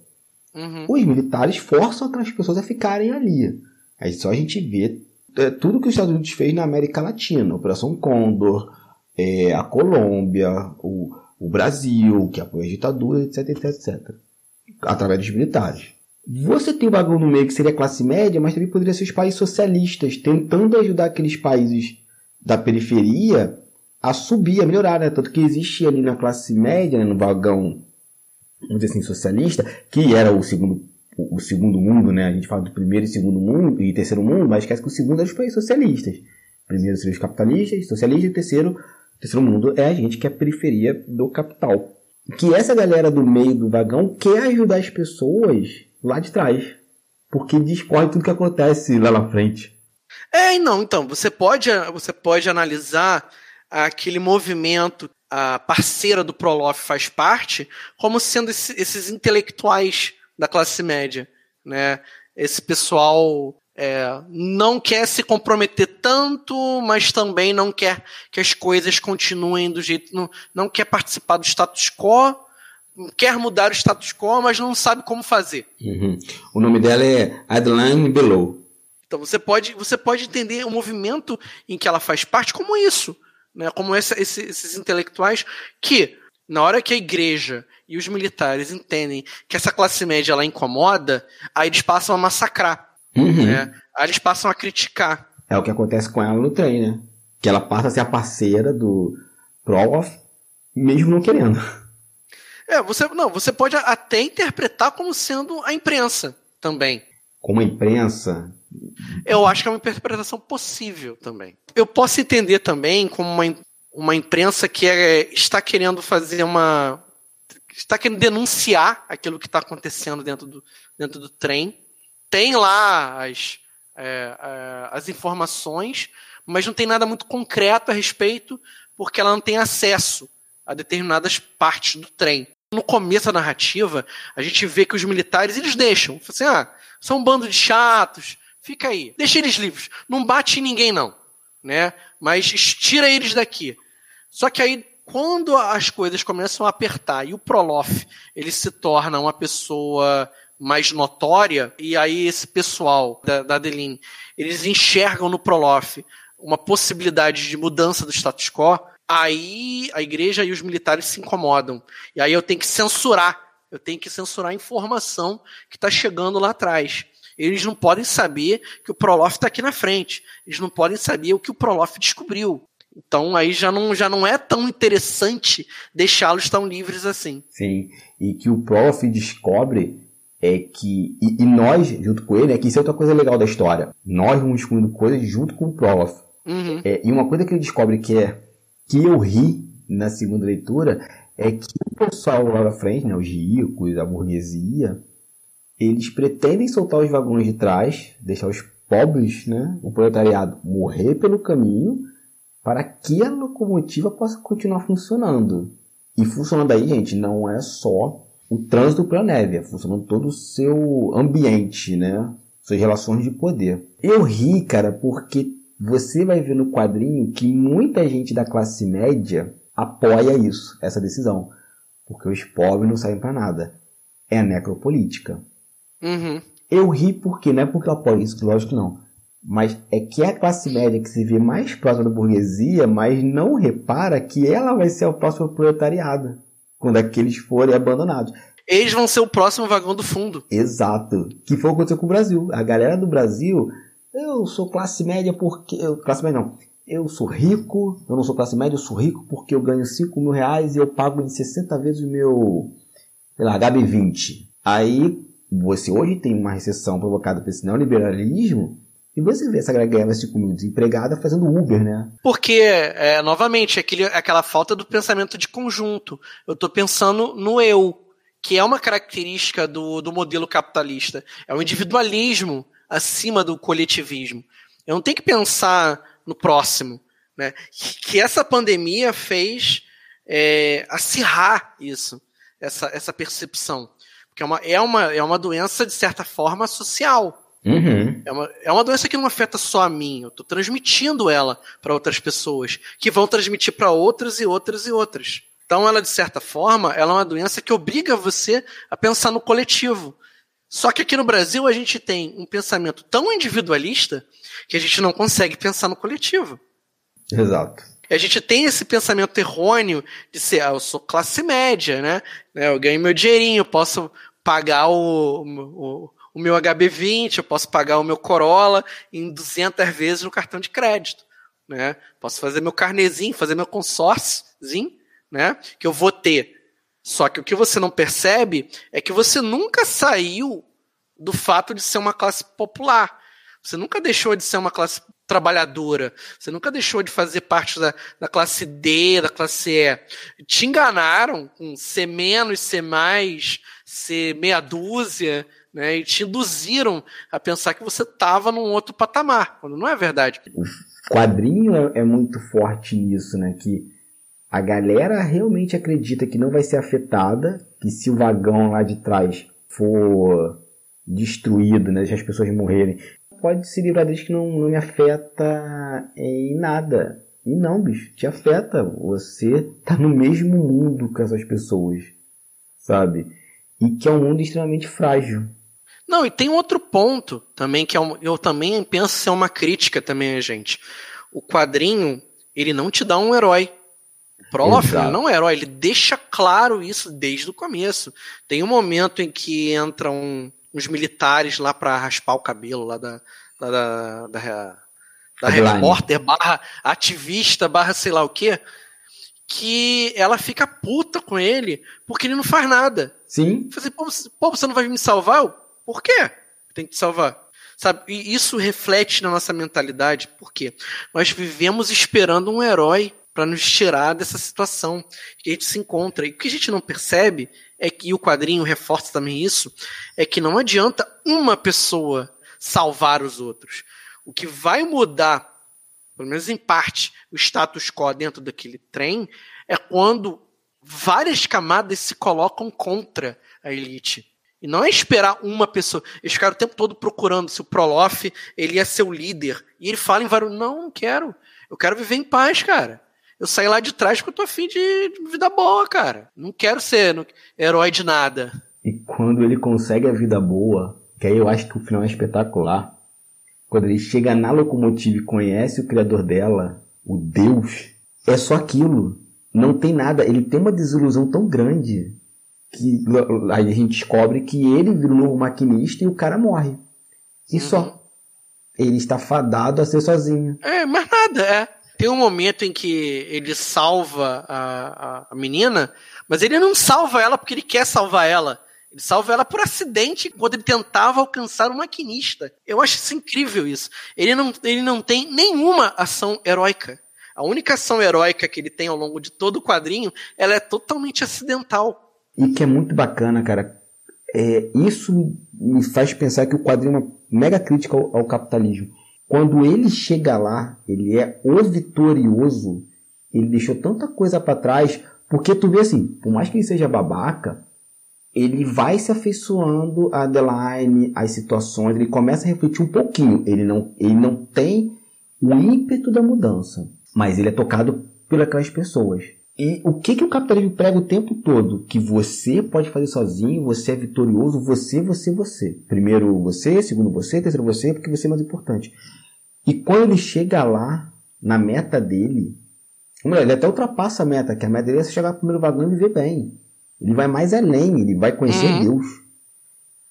Uhum. Os militares forçam aquelas pessoas a ficarem ali. Aí só a gente vê é, tudo que os Estados Unidos fez na América Latina, Operação Condor, é, a Colômbia, o, o Brasil, que apoia a ditadura, etc, etc, etc. Através dos militares. Você tem o vagão no meio que seria classe média, mas também poderia ser os países socialistas, tentando ajudar aqueles países da periferia a subir, a melhorar, né? Tanto que existia ali na classe média, né, no vagão, vamos dizer assim, socialista, que era o segundo, o segundo mundo, né? A gente fala do primeiro e segundo mundo e terceiro mundo, mas esquece que o segundo é os países socialistas. Primeiro seriam os capitalistas, socialistas, e terceiro, terceiro mundo é a gente que é a periferia do capital. Que essa galera do meio do vagão quer ajudar as pessoas lá de trás. Porque discorre tudo que acontece lá na frente. É, não, então, você pode, você pode analisar aquele movimento a parceira do Prolof faz parte, como sendo esse, esses intelectuais da classe média, né? Esse pessoal é, não quer se comprometer tanto, mas também não quer que as coisas continuem do jeito, não, não quer participar do status quo, quer mudar o status quo, mas não sabe como fazer. Uhum. O nome dela é Adeline Below. Então você pode, você pode entender o movimento em que ela faz parte como isso né, como essa, esse, esses intelectuais que, na hora que a igreja e os militares entendem que essa classe média ela incomoda, aí eles passam a massacrar. Uhum. Né? Aí eles passam a criticar. É o que acontece com ela no trem, né? Que ela passa a ser a parceira do Prolof, mesmo não querendo. É, você não, você pode até interpretar como sendo a imprensa também. Como a imprensa? Eu acho que é uma interpretação possível também. Eu posso entender também como uma, uma imprensa que é, está querendo fazer uma. está querendo denunciar aquilo que está acontecendo dentro do, dentro do trem. Tem lá as, é, é, as informações, mas não tem nada muito concreto a respeito, porque ela não tem acesso a determinadas partes do trem. No começo da narrativa, a gente vê que os militares eles deixam. Assim, ah, são um bando de chatos, fica aí. Deixa eles livres. Não bate em ninguém, não né? Mas tira eles daqui. Só que aí, quando as coisas começam a apertar e o Prolof ele se torna uma pessoa mais notória, e aí esse pessoal da, da Adeline, eles enxergam no Prolof uma possibilidade de mudança do status quo, aí a igreja e os militares se incomodam. E aí eu tenho que censurar, eu tenho que censurar a informação que está chegando lá atrás. Eles não podem saber que o Prolof está aqui na frente. Eles não podem saber o que o Prolof descobriu. Então aí já não, já não é tão interessante deixá-los tão livres assim. Sim, e que o Prolof descobre é que. E, e, nós, junto com ele, é que isso é outra coisa legal da história. Nós vamos descobrindo coisas junto com o Prolof. Uhum. É, e uma coisa que ele descobre que é que eu ri na segunda leitura é que o pessoal lá na frente, né, os ricos, a burguesia, eles pretendem soltar os vagões de trás, deixar os pobres, né, o proletariado, morrer pelo caminho para que a locomotiva possa continuar funcionando. E funcionando aí, gente, não é só o trânsito pela neve, é funcionando todo o seu ambiente, né? Suas relações de poder. Eu ri, cara, porque você vai ver no quadrinho que muita gente da classe média apoia isso, essa decisão. Porque os pobres não saem para nada. É necropolítica. Uhum. Eu ri porque, não é porque eu apoio isso, lógico que não. Mas é que é a classe média que se vê mais próxima da burguesia, mas não repara que ela vai ser o próximo proletariado. Quando aqueles forem abandonados. Eles vão ser o próximo vagão do fundo. Exato. Que foi o que aconteceu com o Brasil. A galera do Brasil, eu sou classe média porque. Eu, classe média não. Eu sou rico, eu não sou classe média, eu sou rico porque eu ganho 5 mil reais e eu pago em 60 vezes o meu. sei lá, HB20. Aí você hoje tem uma recessão provocada por esse neoliberalismo e você vê essa galera ganhando 5 mil desempregada fazendo Uber, né? Porque, é, novamente, aquele, aquela falta do pensamento de conjunto. Eu estou pensando no eu, que é uma característica do, do modelo capitalista. É o individualismo acima do coletivismo. Eu não tenho que pensar no próximo. Né? Que essa pandemia fez é, acirrar isso, essa, essa percepção. Porque é uma, é, uma, é uma doença, de certa forma, social. Uhum. É, uma, é uma doença que não afeta só a mim, eu estou transmitindo ela para outras pessoas, que vão transmitir para outras e outras e outras. Então, ela, de certa forma, ela é uma doença que obriga você a pensar no coletivo. Só que aqui no Brasil a gente tem um pensamento tão individualista que a gente não consegue pensar no coletivo. Exato. A gente tem esse pensamento errôneo de ser, ah, eu sou classe média, né? Eu ganho meu dinheirinho, posso pagar o, o, o meu HB20, eu posso pagar o meu Corolla em 200 vezes no cartão de crédito, né? Posso fazer meu carnezinho, fazer meu consórciozinho, né? Que eu vou ter. Só que o que você não percebe é que você nunca saiu do fato de ser uma classe popular. Você nunca deixou de ser uma classe trabalhadora. Você nunca deixou de fazer parte da, da classe D, da classe E. Te enganaram com C menos, C mais, C meia dúzia, né? E te induziram a pensar que você estava num outro patamar, quando não é verdade. O quadrinho é, é muito forte nisso, né? Que a galera realmente acredita que não vai ser afetada, que se o vagão lá de trás for destruído, né, se as pessoas morrerem, pode se livrar deles que não, não me afeta em nada. E não, bicho, te afeta. Você tá no mesmo mundo com essas pessoas, sabe? E que é um mundo extremamente frágil. Não, e tem outro ponto também que é um, eu também penso ser uma crítica também, gente. O quadrinho, ele não te dá um herói. O Prolof não é herói, ele deixa claro isso desde o começo. Tem um momento em que entram uns militares lá para raspar o cabelo lá da, da, da, da, da repórter barra ativista barra sei lá o que que ela fica puta com ele porque ele não faz nada. Sim. Assim, pô, pô, você não vai me salvar? Por quê? Tem que te salvar. Sabe? E isso reflete na nossa mentalidade, porque nós vivemos esperando um herói para nos tirar dessa situação que a gente se encontra. E o que a gente não percebe é que e o quadrinho reforça também isso, é que não adianta uma pessoa salvar os outros. O que vai mudar, pelo menos em parte, o status quo dentro daquele trem é quando várias camadas se colocam contra a elite. E não é esperar uma pessoa. Eles ficaram o tempo todo procurando se o Prolof ele ia ser o líder. E ele fala em vários. Não, não quero. Eu quero viver em paz, cara. Eu saí lá de trás porque eu tô afim de vida boa, cara. Não quero ser herói de nada. E quando ele consegue a vida boa, que aí eu acho que o final é espetacular, quando ele chega na locomotiva e conhece o criador dela, o Deus, é só aquilo. Não tem nada. Ele tem uma desilusão tão grande que aí a gente descobre que ele vira um novo maquinista e o cara morre. E uhum. só. Ele está fadado a ser sozinho. É, mas nada, é. Tem um momento em que ele salva a, a, menina, mas ele não salva ela porque ele quer salvar ela. Ele salva ela por acidente quando ele tentava alcançar o maquinista. Eu acho isso incrível isso. Ele não, ele não tem nenhuma ação heróica. A única ação heróica que ele tem ao longo de todo o quadrinho, ela é totalmente acidental. E que é muito bacana, cara. É, isso me faz pensar que o quadrinho é uma mega crítica ao, ao capitalismo. Quando ele chega lá, ele é o vitorioso, ele deixou tanta coisa para trás, porque tu vê assim, por mais que ele seja babaca, ele vai se afeiçoando a Adeline, as situações, ele começa a refletir um pouquinho. Ele não, ele não tem o ímpeto da mudança, mas ele é tocado pelas pessoas. E o que, que o capitalismo prega o tempo todo? Que você pode fazer sozinho, você é vitorioso, você, você, você. Primeiro você, segundo você, terceiro você, porque você é mais importante. E quando ele chega lá, na meta dele, ele até ultrapassa a meta, que a meta dele é chegar no primeiro vagão e viver bem. Ele vai mais além, ele vai conhecer uhum. Deus.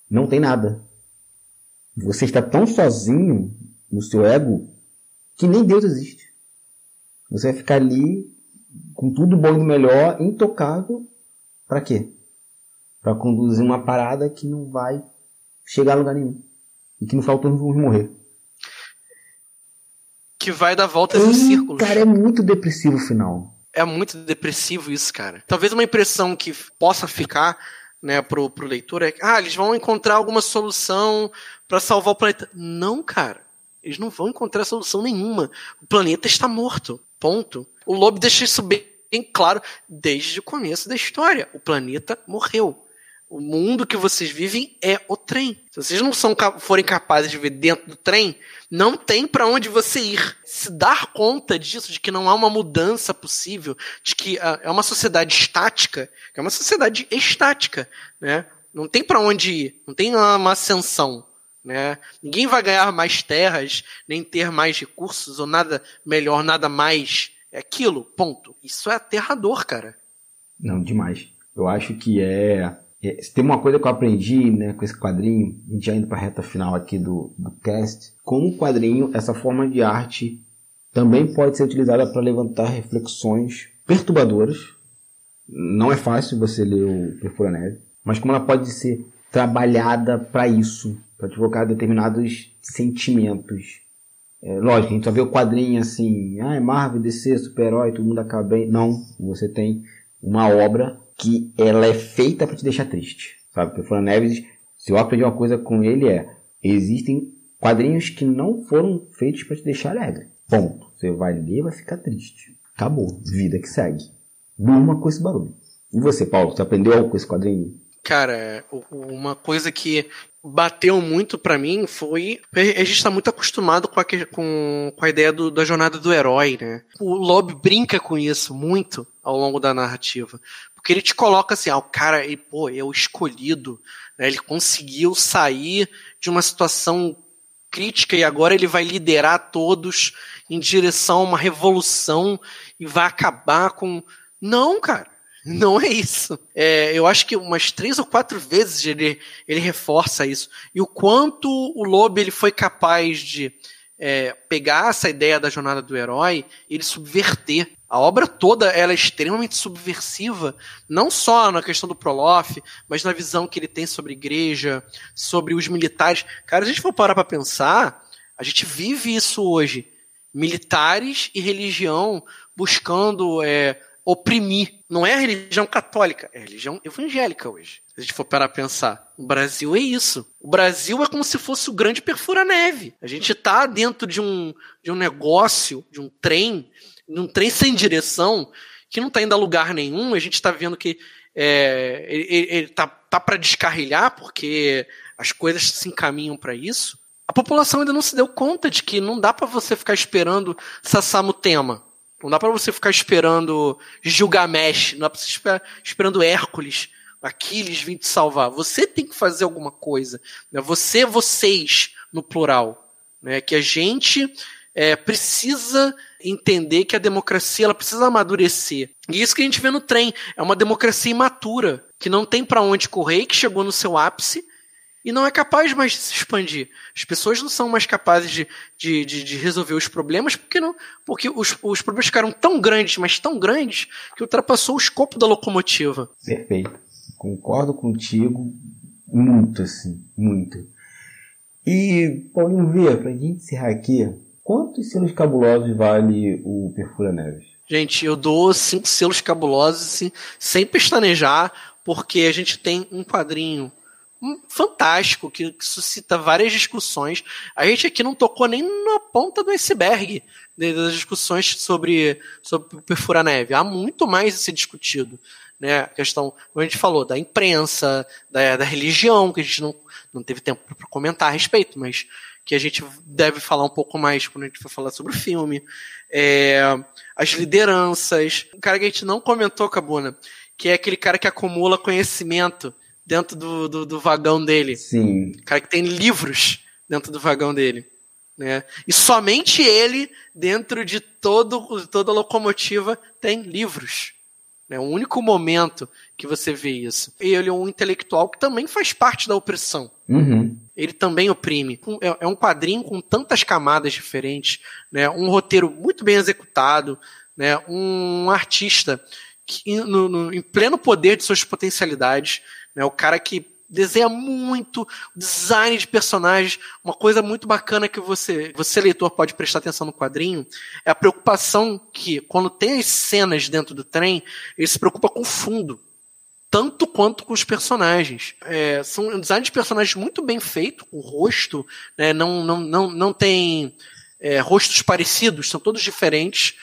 Não tem nada. Você está tão sozinho no seu ego que nem Deus existe. Você vai ficar ali com tudo bom e melhor, intocável, para quê? Para conduzir uma parada que não vai chegar a lugar nenhum. E que no final todos vamos morrer que vai dar voltas em círculos. Cara, é muito depressivo o final. É muito depressivo isso, cara. Talvez uma impressão que possa ficar, né, pro, pro leitor é que, ah, eles vão encontrar alguma solução para salvar o planeta. Não, cara. Eles não vão encontrar solução nenhuma. O planeta está morto. Ponto. O Lobo deixa isso bem claro desde o começo da história. O planeta morreu. O mundo que vocês vivem é o trem. Se vocês não são, forem capazes de ver dentro do trem, não tem para onde você ir. Se dar conta disso, de que não há uma mudança possível, de que uh, é uma sociedade estática, é uma sociedade estática, né? Não tem para onde ir, não tem uma, ascensão. Né? Ninguém vai ganhar mais terras, nem ter mais recursos, ou nada melhor, nada mais. É aquilo, ponto. Isso é aterrador, cara. Não, demais. Eu acho que é, tem uma coisa que eu aprendi né, com esse quadrinho, a gente já indo para a reta final aqui do, do cast, como o quadrinho, essa forma de arte também pode ser utilizada para levantar reflexões perturbadoras. Não é fácil você ler o Perfura Neve, mas como ela pode ser trabalhada para isso, para provocar determinados sentimentos. É, lógico, a gente só vê o quadrinho assim, ah, é Marvel, DC, super-herói, todo mundo acaba bem. Não, você tem uma obra que ela é feita para te deixar triste. Sabe? Porque Fran Neves, se eu aprendi uma coisa com ele é, existem quadrinhos que não foram feitos para te deixar alegre. Ponto. Você vai ler vai ficar triste. Acabou. Vida que segue. Durma com esse barulho. E você, Paulo, você aprendeu algo com esse quadrinho? Cara, uma coisa que bateu muito para mim foi. A gente está muito acostumado com a, com, com a ideia do, da jornada do herói, né? O Lob brinca com isso muito ao longo da narrativa. Porque ele te coloca assim, ah, o cara, ele, pô, é o escolhido, né? ele conseguiu sair de uma situação crítica e agora ele vai liderar todos em direção a uma revolução e vai acabar com. Não, cara. Não é isso. É, eu acho que umas três ou quatro vezes ele, ele reforça isso. E o quanto o Lobo ele foi capaz de é, pegar essa ideia da jornada do herói ele subverter. A obra toda ela é extremamente subversiva, não só na questão do Prolof, mas na visão que ele tem sobre igreja, sobre os militares. Cara, se a gente for parar para pensar, a gente vive isso hoje. Militares e religião buscando é, oprimir. Não é a religião católica, é a religião evangélica hoje. Se a gente for parar a pensar. O Brasil é isso. O Brasil é como se fosse o grande perfura-neve. A gente está dentro de um, de um negócio, de um trem, de um trem sem direção, que não está indo a lugar nenhum. A gente está vendo que é, ele, ele tá, tá para descarrilhar, porque as coisas se encaminham para isso. A população ainda não se deu conta de que não dá para você ficar esperando Sassamu Tema não dá para você ficar esperando Gilgamesh, não dá pra você ficar esperando Hércules Aquiles vir te salvar. Você tem que fazer alguma coisa. Né? Você, vocês, no plural. Né? Que a gente é, precisa entender que a democracia ela precisa amadurecer. E isso que a gente vê no trem é uma democracia imatura, que não tem para onde correr, que chegou no seu ápice e não é capaz mais de se expandir. As pessoas não são mais capazes de, de, de, de resolver os problemas porque não, porque os, os problemas ficaram tão grandes, mas tão grandes que ultrapassou o escopo da locomotiva. Perfeito. Concordo contigo muito, assim, muito. E, Paulinho V, pra gente encerrar aqui, quantos selos cabulosos vale o Perfura Neves? Gente, eu dou cinco selos cabulosos, assim, sem pestanejar, porque a gente tem um quadrinho fantástico, que, que, suscita várias discussões. A gente aqui não tocou nem na ponta do iceberg das discussões sobre, sobre perfurar neve. Há muito mais a ser discutido. Né? A questão, como a gente falou, da imprensa, da, da religião, que a gente não, não teve tempo para comentar a respeito, mas que a gente deve falar um pouco mais quando a gente for falar sobre o filme. É, as lideranças. O cara que a gente não comentou, Cabuna, que é aquele cara que acumula conhecimento dentro do, do, do vagão dele. Sim. Cara que tem livros dentro do vagão dele. Né? E somente ele, dentro de todo, toda a locomotiva, tem livros. É o único momento que você vê isso. Ele é um intelectual que também faz parte da opressão. Uhum. Ele também oprime. É, é um quadrinho com tantas camadas diferentes, né? um roteiro muito bem executado, né? um artista que, no, no, em pleno poder de suas potencialidades, né? O cara que desenha muito, design de personagens, uma coisa muito bacana que você, você leitor pode prestar atenção no quadrinho, é a preocupação que quando tem as cenas dentro do trem, ele se preocupa com o fundo, tanto quanto com os personagens. É, são um design de personagens muito bem feito, o rosto, né, não, não, não, não tem é, rostos parecidos, são todos diferentes,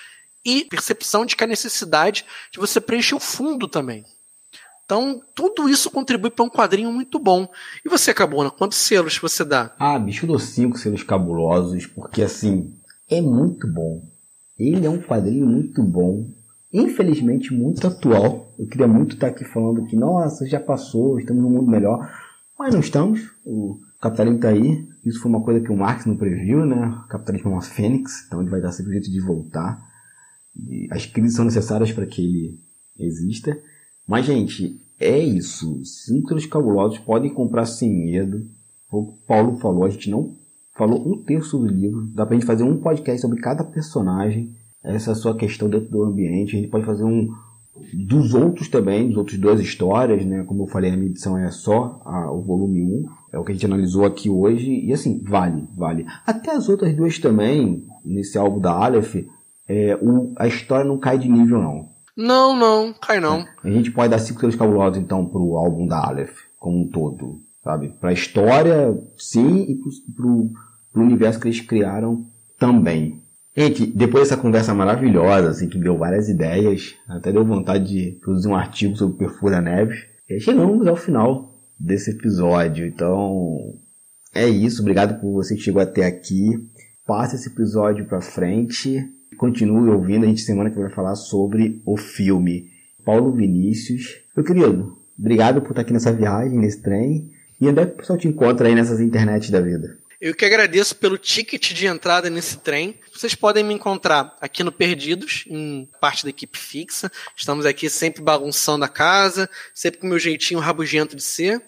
e percepção de que a necessidade de você preencher o fundo também. Então, tudo isso contribui para um quadrinho muito bom. E você, Cabona, quantos selos você dá? Ah, bicho, eu dou cinco selos cabulosos, porque assim, é muito bom. Ele é um quadrinho muito bom. Infelizmente, muito atual. Eu queria muito estar aqui falando que, nossa, já passou, estamos num mundo melhor. Mas não estamos. O capitalismo está aí. Isso foi uma coisa que o Marx não previu, né? O capitalismo é uma fênix, então ele vai dar sempre jeito de voltar. E as crises são necessárias para que ele exista. Mas, gente, é isso. Cintos cabulosos podem comprar sem medo. O Paulo falou, a gente não falou um terço do livro. Dá pra gente fazer um podcast sobre cada personagem. Essa é a sua questão dentro do ambiente. A gente pode fazer um dos outros também, dos outros duas histórias, né? Como eu falei, a minha edição é só a, o volume 1. É o que a gente analisou aqui hoje. E assim, vale, vale. Até as outras duas também, nesse álbum da Aleph, é, o, a história não cai de nível, não. Não, não, cai não. A gente pode dar cinco selos cabulosos, então, pro álbum da Aleph, como um todo, sabe? Pra história, sim, e pro, pro, pro universo que eles criaram também. Gente, depois dessa conversa maravilhosa, assim, que deu várias ideias, até deu vontade de produzir um artigo sobre Perfura Neves, chegamos ao final desse episódio. Então, é isso. Obrigado por você que chegou até aqui. Passe esse episódio pra frente Continue ouvindo, a gente semana que vai falar sobre o filme Paulo Vinícius. Meu querido, obrigado por estar aqui nessa viagem, nesse trem. E onde é que o pessoal te encontra aí nessas internet da vida? Eu que agradeço pelo ticket de entrada nesse trem. Vocês podem me encontrar aqui no Perdidos, em parte da equipe fixa. Estamos aqui sempre bagunçando a casa, sempre com o meu jeitinho rabugento de ser.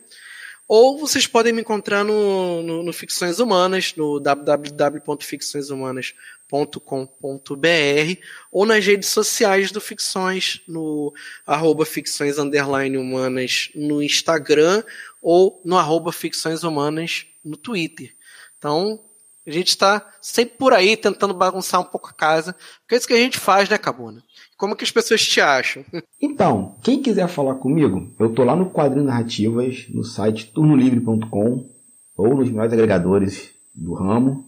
Ou vocês podem me encontrar no, no, no Ficções Humanas, no www.ficçõeshumanas.com ficções.com.br ou nas redes sociais do Ficções, no arroba ficções humanas no Instagram ou no arroba ficções humanas no Twitter. Então, a gente está sempre por aí tentando bagunçar um pouco a casa, porque é isso que a gente faz, né, Cabuna? Como que as pessoas te acham? Então, quem quiser falar comigo, eu tô lá no Quadrinho Narrativas, no site turnolivre.com ou nos melhores agregadores do ramo.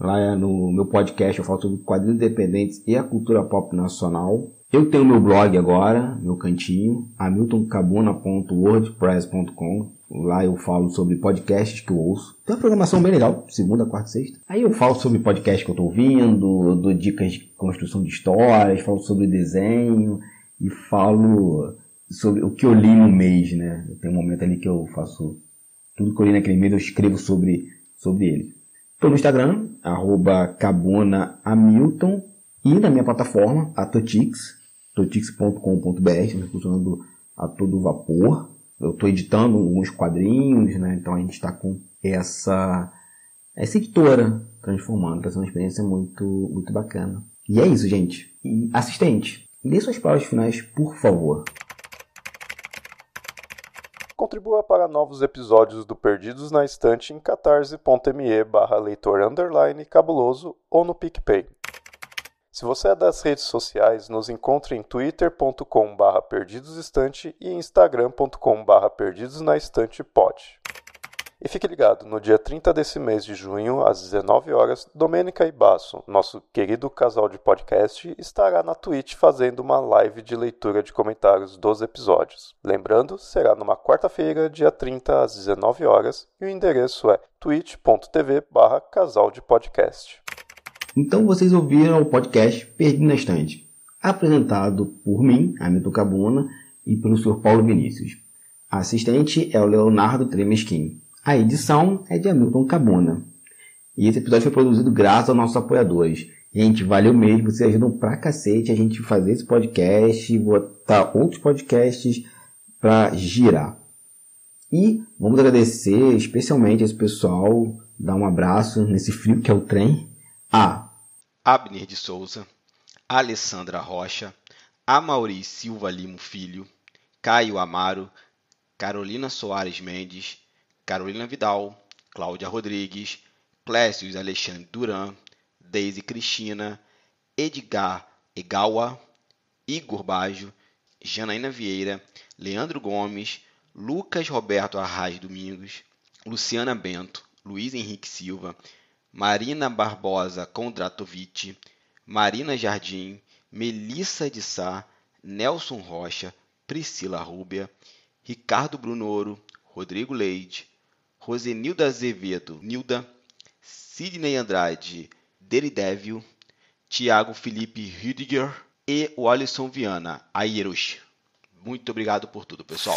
Lá é no meu podcast eu falo sobre quadrinhos independentes e a cultura pop nacional. Eu tenho meu blog agora, meu cantinho, hamiltoncabuna.wordpress.com. Lá eu falo sobre podcasts que eu ouço. Tem uma programação bem legal, segunda, quarta sexta. Aí eu falo sobre podcasts que eu tô ouvindo, dou dicas de construção de histórias, falo sobre desenho e falo sobre o que eu li no mês, né? Tem um momento ali que eu faço tudo que eu li naquele mês, eu escrevo sobre, sobre ele. Estou no Instagram, arroba cabonahamilton, e na minha plataforma, a Totix, totix.com.br, funcionando a todo vapor. Eu estou editando alguns quadrinhos, né? Então a gente está com essa, essa editora transformando, está sendo uma experiência muito, muito bacana. E é isso, gente. E assistente, dê suas palavras finais, por favor. Contribua para novos episódios do Perdidos na Estante em catarse.me barra leitor underline cabuloso ou no PicPay. Se você é das redes sociais, nos encontre em twitter.com barra perdidosestante e instagram.com barra perdidosnaestantepod. E fique ligado, no dia 30 desse mês de junho, às 19 horas, Domênica e Basso, nosso querido casal de podcast, estará na Twitch fazendo uma live de leitura de comentários dos episódios. Lembrando, será numa quarta-feira, dia 30, às 19 horas, e o endereço é twitch.tv barra casal de podcast. Então vocês ouviram o podcast Perdido na Estante, apresentado por mim, Hamilton Cabuna, e pelo Sr. Paulo Vinícius. A assistente é o Leonardo Tremesquim. A edição é de Hamilton Cabuna. E esse episódio foi produzido graças aos nossos apoiadores. Gente, valeu mesmo, vocês ajudam pra cacete a gente fazer esse podcast, botar outros podcasts pra girar. E vamos agradecer especialmente esse pessoal, dar um abraço nesse frio que é o trem, a. Abner de Souza, Alessandra Rocha, Amauri Silva Limo Filho, Caio Amaro, Carolina Soares Mendes, Carolina Vidal, Cláudia Rodrigues, Clécio Alexandre Duran, Deise Cristina, Edgar Egawa, Igor Bajo, Janaína Vieira, Leandro Gomes, Lucas Roberto Arraes Domingos, Luciana Bento, Luiz Henrique Silva, Marina Barbosa Kondratovic, Marina Jardim, Melissa de Sá, Nelson Rocha, Priscila Rúbia, Ricardo Brunoro, Rodrigo Leite, Rosenilda Azevedo, Nilda, Sidney Andrade, Deridevil, Tiago Felipe Rüdiger e o Alisson Viana, Aierush. Muito obrigado por tudo, pessoal.